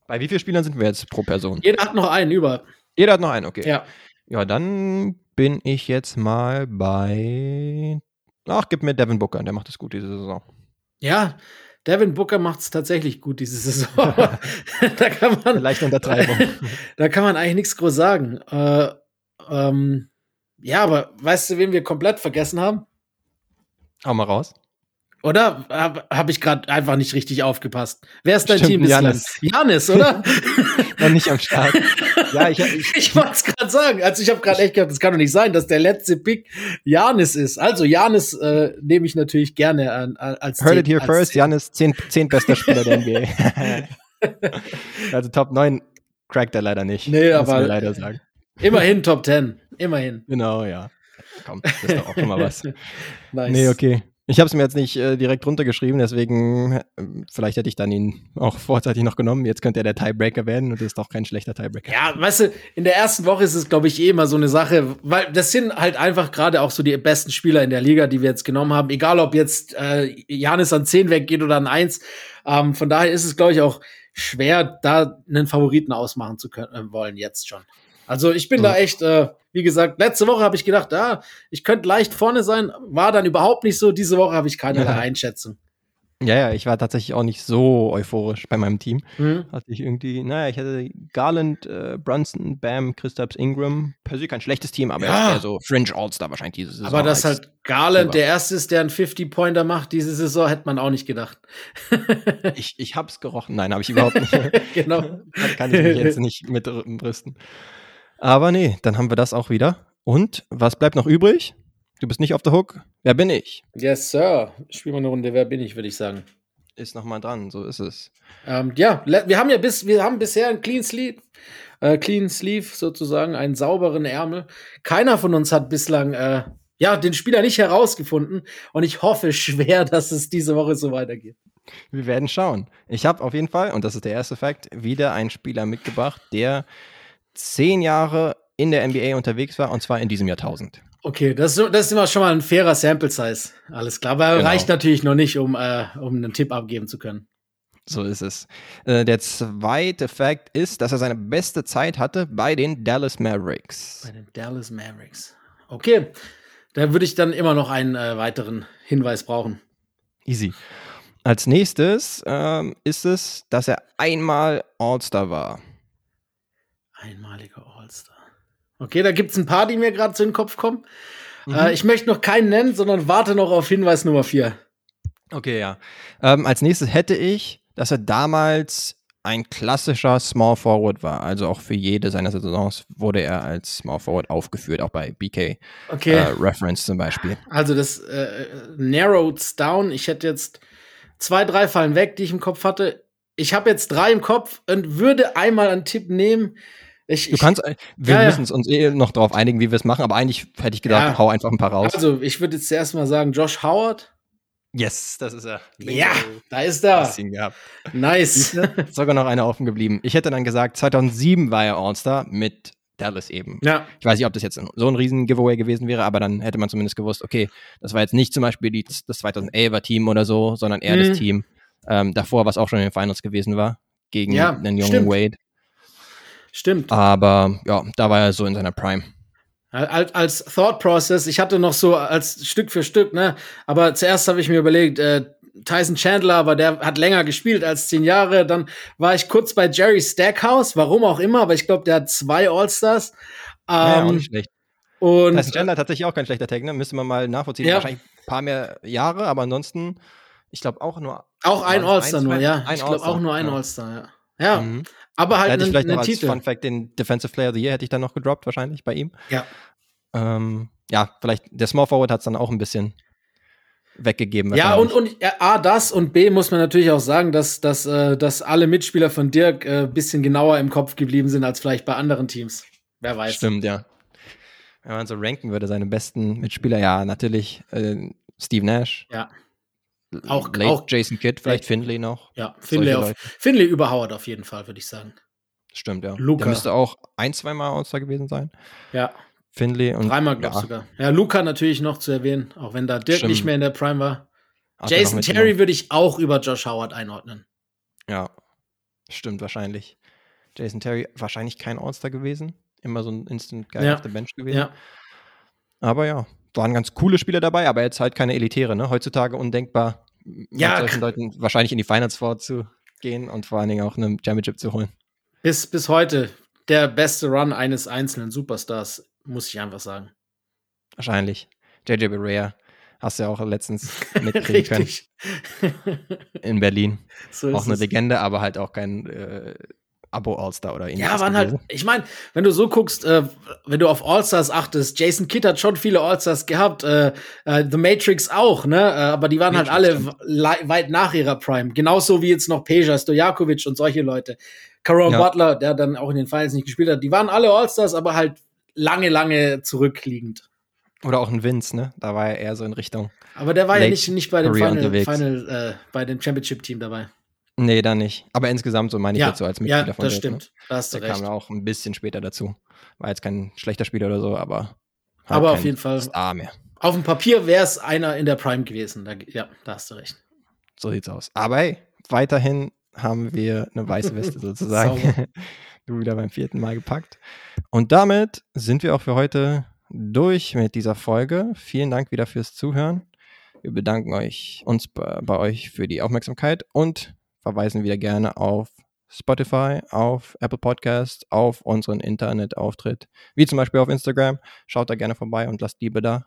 Bei wie vielen Spielern sind wir jetzt pro Person? Jeder hat noch einen über. Jeder hat noch einen, okay. Ja. Ja, dann bin ich jetzt mal bei. Ach, gib mir Devin Booker, der macht es gut diese Saison. Ja, Devin Booker macht es tatsächlich gut diese Saison. da kann man, Vielleicht Untertreibung. da kann man eigentlich nichts groß sagen. Äh, ähm, ja, aber weißt du, wen wir komplett vergessen haben? Hau mal raus. Oder habe hab ich gerade einfach nicht richtig aufgepasst? Wer ist dein Stimmt, Team? Giannis. Janis, oder? Noch nicht am Start. ja, ich, ich, ich wollte es gerade sagen. Also ich habe gerade echt gedacht, das kann doch nicht sein, dass der letzte Pick Janis ist. Also Janis äh, nehme ich natürlich gerne an, als heard zehn- it here first. zehn. Janis, 10, 10 bester Spieler der NBA. also Top 9 crackt er leider nicht. Nee, aber- leider sagen. Immerhin Top 10. Immerhin. Genau, ja. Komm, das ist doch auch schon mal was. Nice. Nee, okay. Ich habe es mir jetzt nicht äh, direkt runtergeschrieben, deswegen äh, vielleicht hätte ich dann ihn auch vorzeitig noch genommen. Jetzt könnte er der Tiebreaker werden und ist doch kein schlechter Tiebreaker. Ja, weißt du, in der ersten Woche ist es, glaube ich, eh immer so eine Sache, weil das sind halt einfach gerade auch so die besten Spieler in der Liga, die wir jetzt genommen haben. Egal, ob jetzt äh, Janis an 10 weggeht oder an 1. Ähm, von daher ist es, glaube ich, auch schwer, da einen Favoriten ausmachen zu können äh, wollen, jetzt schon. Also ich bin Ja. da echt, äh, wie gesagt, letzte Woche habe ich gedacht, ah, ich könnte leicht vorne sein, war dann überhaupt nicht so. Diese Woche habe ich keine Ja. Einschätzung. Ja, ja, ich war tatsächlich auch nicht so euphorisch bei meinem Team. Hm? Hatte ich irgendwie, naja, ich hatte Garland, äh, Brunson, Bam, Christaps, Ingram. Per se kein schlechtes Team, aber Ja. eher so Fringe All-Star wahrscheinlich diese Saison. Aber dass halt Garland Silber. der Erste ist, der einen 50-Pointer macht diese Saison, hätte man auch nicht gedacht. ich, ich hab's gerochen. Nein, habe ich überhaupt nicht. genau. Kann, ich mich jetzt nicht mit brüsten. Aber nee, dann haben wir das auch wieder. Und was bleibt noch übrig? Du bist nicht auf der Hook. Wer bin ich? Yes, Sir. Spielen wir eine Runde. Wer bin ich, würde ich sagen. Ist noch mal dran, so ist es. Ähm, ja, wir haben ja bis, wir haben bisher einen Clean Sleeve, äh, Clean Sleeve sozusagen, einen sauberen Ärmel. Keiner von uns hat bislang, äh, ja, den Spieler nicht herausgefunden. Und ich hoffe schwer, dass es diese Woche so weitergeht. Wir werden schauen. Ich habe auf jeden Fall, und das ist der erste Fakt, wieder einen Spieler mitgebracht, der zehn Jahre in der NBA unterwegs war, und zwar in diesem Jahrtausend. Okay, das, das ist immer schon mal ein fairer Sample Size. Alles klar, aber Genau. reicht natürlich noch nicht, um, äh, um einen Tipp abgeben zu können. So ist es. Äh, der zweite Fakt ist, dass er seine beste Zeit hatte bei den Dallas Mavericks. Bei den Dallas Mavericks. Okay, da würde ich dann immer noch einen äh, weiteren Hinweis brauchen. Easy. Als nächstes ähm, ist es, dass er einmal All-Star war. Einmaliger All-Star. Okay, da gibt es ein paar, die mir gerade zu den Kopf kommen. Mhm. Äh, ich möchte noch keinen nennen, sondern warte noch auf Hinweis Nummer 4. Okay, ja. Ähm, als nächstes hätte ich, dass er damals ein klassischer Small Forward war. Also auch für jede seiner Saisons wurde er als Small Forward aufgeführt, auch bei BK Okay, äh, Reference zum Beispiel. also das äh, narrows down. Ich hätte jetzt zwei, drei fallen weg, die ich im Kopf hatte. Ich habe jetzt drei im Kopf und würde einmal einen Tipp nehmen. Ich, Du ich, kannst, äh, wir Ja, müssen uns eh noch darauf einigen, wie wir es machen, aber eigentlich hätte ich gedacht, Ja. hau einfach ein paar raus. also, ich würde jetzt zuerst mal sagen, Josh Howard. yes, das ist er. Ja, da ist er. Nice. Ist sogar noch einer offen geblieben. Ich hätte dann gesagt, 2007 war er All-Star mit Dallas eben. ja, Ich weiß nicht, ob das jetzt so ein riesen Giveaway gewesen wäre, aber dann hätte man zumindest gewusst, okay, das war jetzt nicht zum Beispiel die, das 2011er Team oder so, sondern eher Mhm. das Team ähm, davor, was auch schon in den Finals gewesen war, gegen Ja, einen jungen stimmt. Wade. Stimmt. Aber ja, da war er so in seiner Prime. Als, als Thought Process, ich hatte noch so als Stück für Stück, ne? Aber zuerst habe ich mir überlegt, äh, Tyson Chandler, aber der hat länger gespielt als zehn Jahre. Dann war ich kurz bei Jerry Stackhouse, warum auch immer, aber ich glaube, der hat zwei All-Stars. Ähm, ja, auch nicht schlecht. Und Tyson Chandler tatsächlich auch kein schlechter Tag, ne? Müsste man mal nachvollziehen. Ja. Wahrscheinlich ein paar mehr Jahre, aber ansonsten, ich glaube auch nur. Auch ein All-Star nur, ja. ich glaube auch nur ein ja. All-Star, ja. Ja, mhm. Aber halt hätte ich vielleicht noch als Titel. Fun Fact den Defensive Player of the Year hätte ich dann noch gedroppt, wahrscheinlich bei ihm. Ja. Ähm, ja, vielleicht der Small Forward hat es dann auch ein bisschen weggegeben. Ja, und, und ja, A, das und B muss man natürlich auch sagen, dass, dass, äh, dass alle Mitspieler von Dirk ein äh, bisschen genauer im Kopf geblieben sind als vielleicht bei anderen Teams. Wer weiß. Stimmt, ja. Wenn man so ranken würde, seine besten Mitspieler, ja, natürlich äh, Steve Nash. Ja. Auch, Late auch Jason Kidd, vielleicht Finley noch. Ja, Finley, auf, Finley über Howard auf jeden Fall, würde ich sagen. Stimmt, ja. Luca. Der müsste auch ein, zwei Mal All-Star gewesen sein. Ja. Finley und. Dreimal, glaube ich ja. sogar. Ja, Luca natürlich noch zu erwähnen, auch wenn da Dirk Stimmt. nicht mehr in der Prime war. Hat Jason Terry würde ich auch über Josh Howard einordnen. Ja, stimmt wahrscheinlich. Jason Terry wahrscheinlich kein All-Star gewesen. Immer so ein Instant Guy ja. auf der Bench gewesen. Ja. Aber ja, waren ganz coole Spieler dabei, aber jetzt halt keine Elitäre, ne? Heutzutage undenkbar, ja, mit solchen Leuten wahrscheinlich in die Finals vorzugehen und vor allen Dingen auch eine Championship zu holen. Bis, bis heute der beste Run eines einzelnen Superstars, muss ich einfach sagen. Wahrscheinlich. JJ Barea hast du ja auch letztens mitkriegen können. In Berlin. So auch eine. Legende, aber halt auch kein äh, Abo-All-Star oder ähnliches. Ja, waren halt, ich meine, wenn du so guckst, äh, wenn du auf All-Stars achtest, Jason Kidd hat schon viele All-Stars gehabt, äh, äh, The Matrix auch, ne? Äh, aber die waren halt Matrix halt alle weit nach ihrer Prime. Genauso wie jetzt noch Peja Stojakovic und solche Leute. Caron ja. Butler, der dann auch in den Finals nicht gespielt hat, die waren alle All-Stars, aber halt lange, lange zurückliegend. Oder auch ein Vince, ne? Da war er eher so in Richtung. Aber der war ja nicht, nicht bei dem Final, Final äh, bei dem Championship-Team dabei. Nee, da nicht. Aber insgesamt, so meine ich ja, jetzt so als Mitspieler ja, von das Dirk, stimmt. Ne? Da hast du Der recht. kam auch ein bisschen später dazu. War jetzt kein schlechter Spieler oder so, aber. Aber auf jeden Fall. Star mehr. Auf dem Papier wäre es einer in der Prime gewesen. Da, ja, da hast du recht. So sieht's aus. Aber hey, weiterhin haben wir eine weiße Weste sozusagen. du wieder beim vierten Mal gepackt. Und damit sind wir auch für heute durch mit dieser Folge. Vielen Dank wieder fürs Zuhören. Wir bedanken euch, uns bei, bei euch für die Aufmerksamkeit und verweisen wieder gerne auf Spotify, auf Apple Podcast, auf unseren Internetauftritt, wie zum Beispiel auf Instagram. Schaut da gerne vorbei und lasst Liebe da.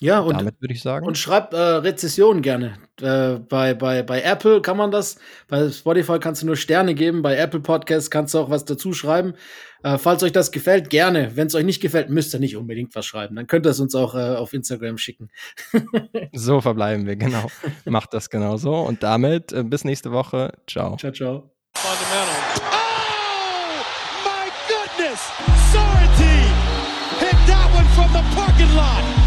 Ja, und damit würde ich sagen. Und schreibt äh, Rezessionen gerne. Äh, bei, bei, bei Apple kann man das. Bei Spotify kannst du nur Sterne geben. Bei Apple Podcasts kannst du auch was dazu schreiben. Äh, falls euch das gefällt, gerne. Wenn es euch nicht gefällt, müsst ihr nicht unbedingt was schreiben. Dann könnt ihr es uns auch äh, auf Instagram schicken. so verbleiben wir, genau. Macht das genau so. Und damit äh, bis nächste Woche. Ciao. Ciao, ciao. Fundamental. Oh, my goodness! Sorry, hit that one from the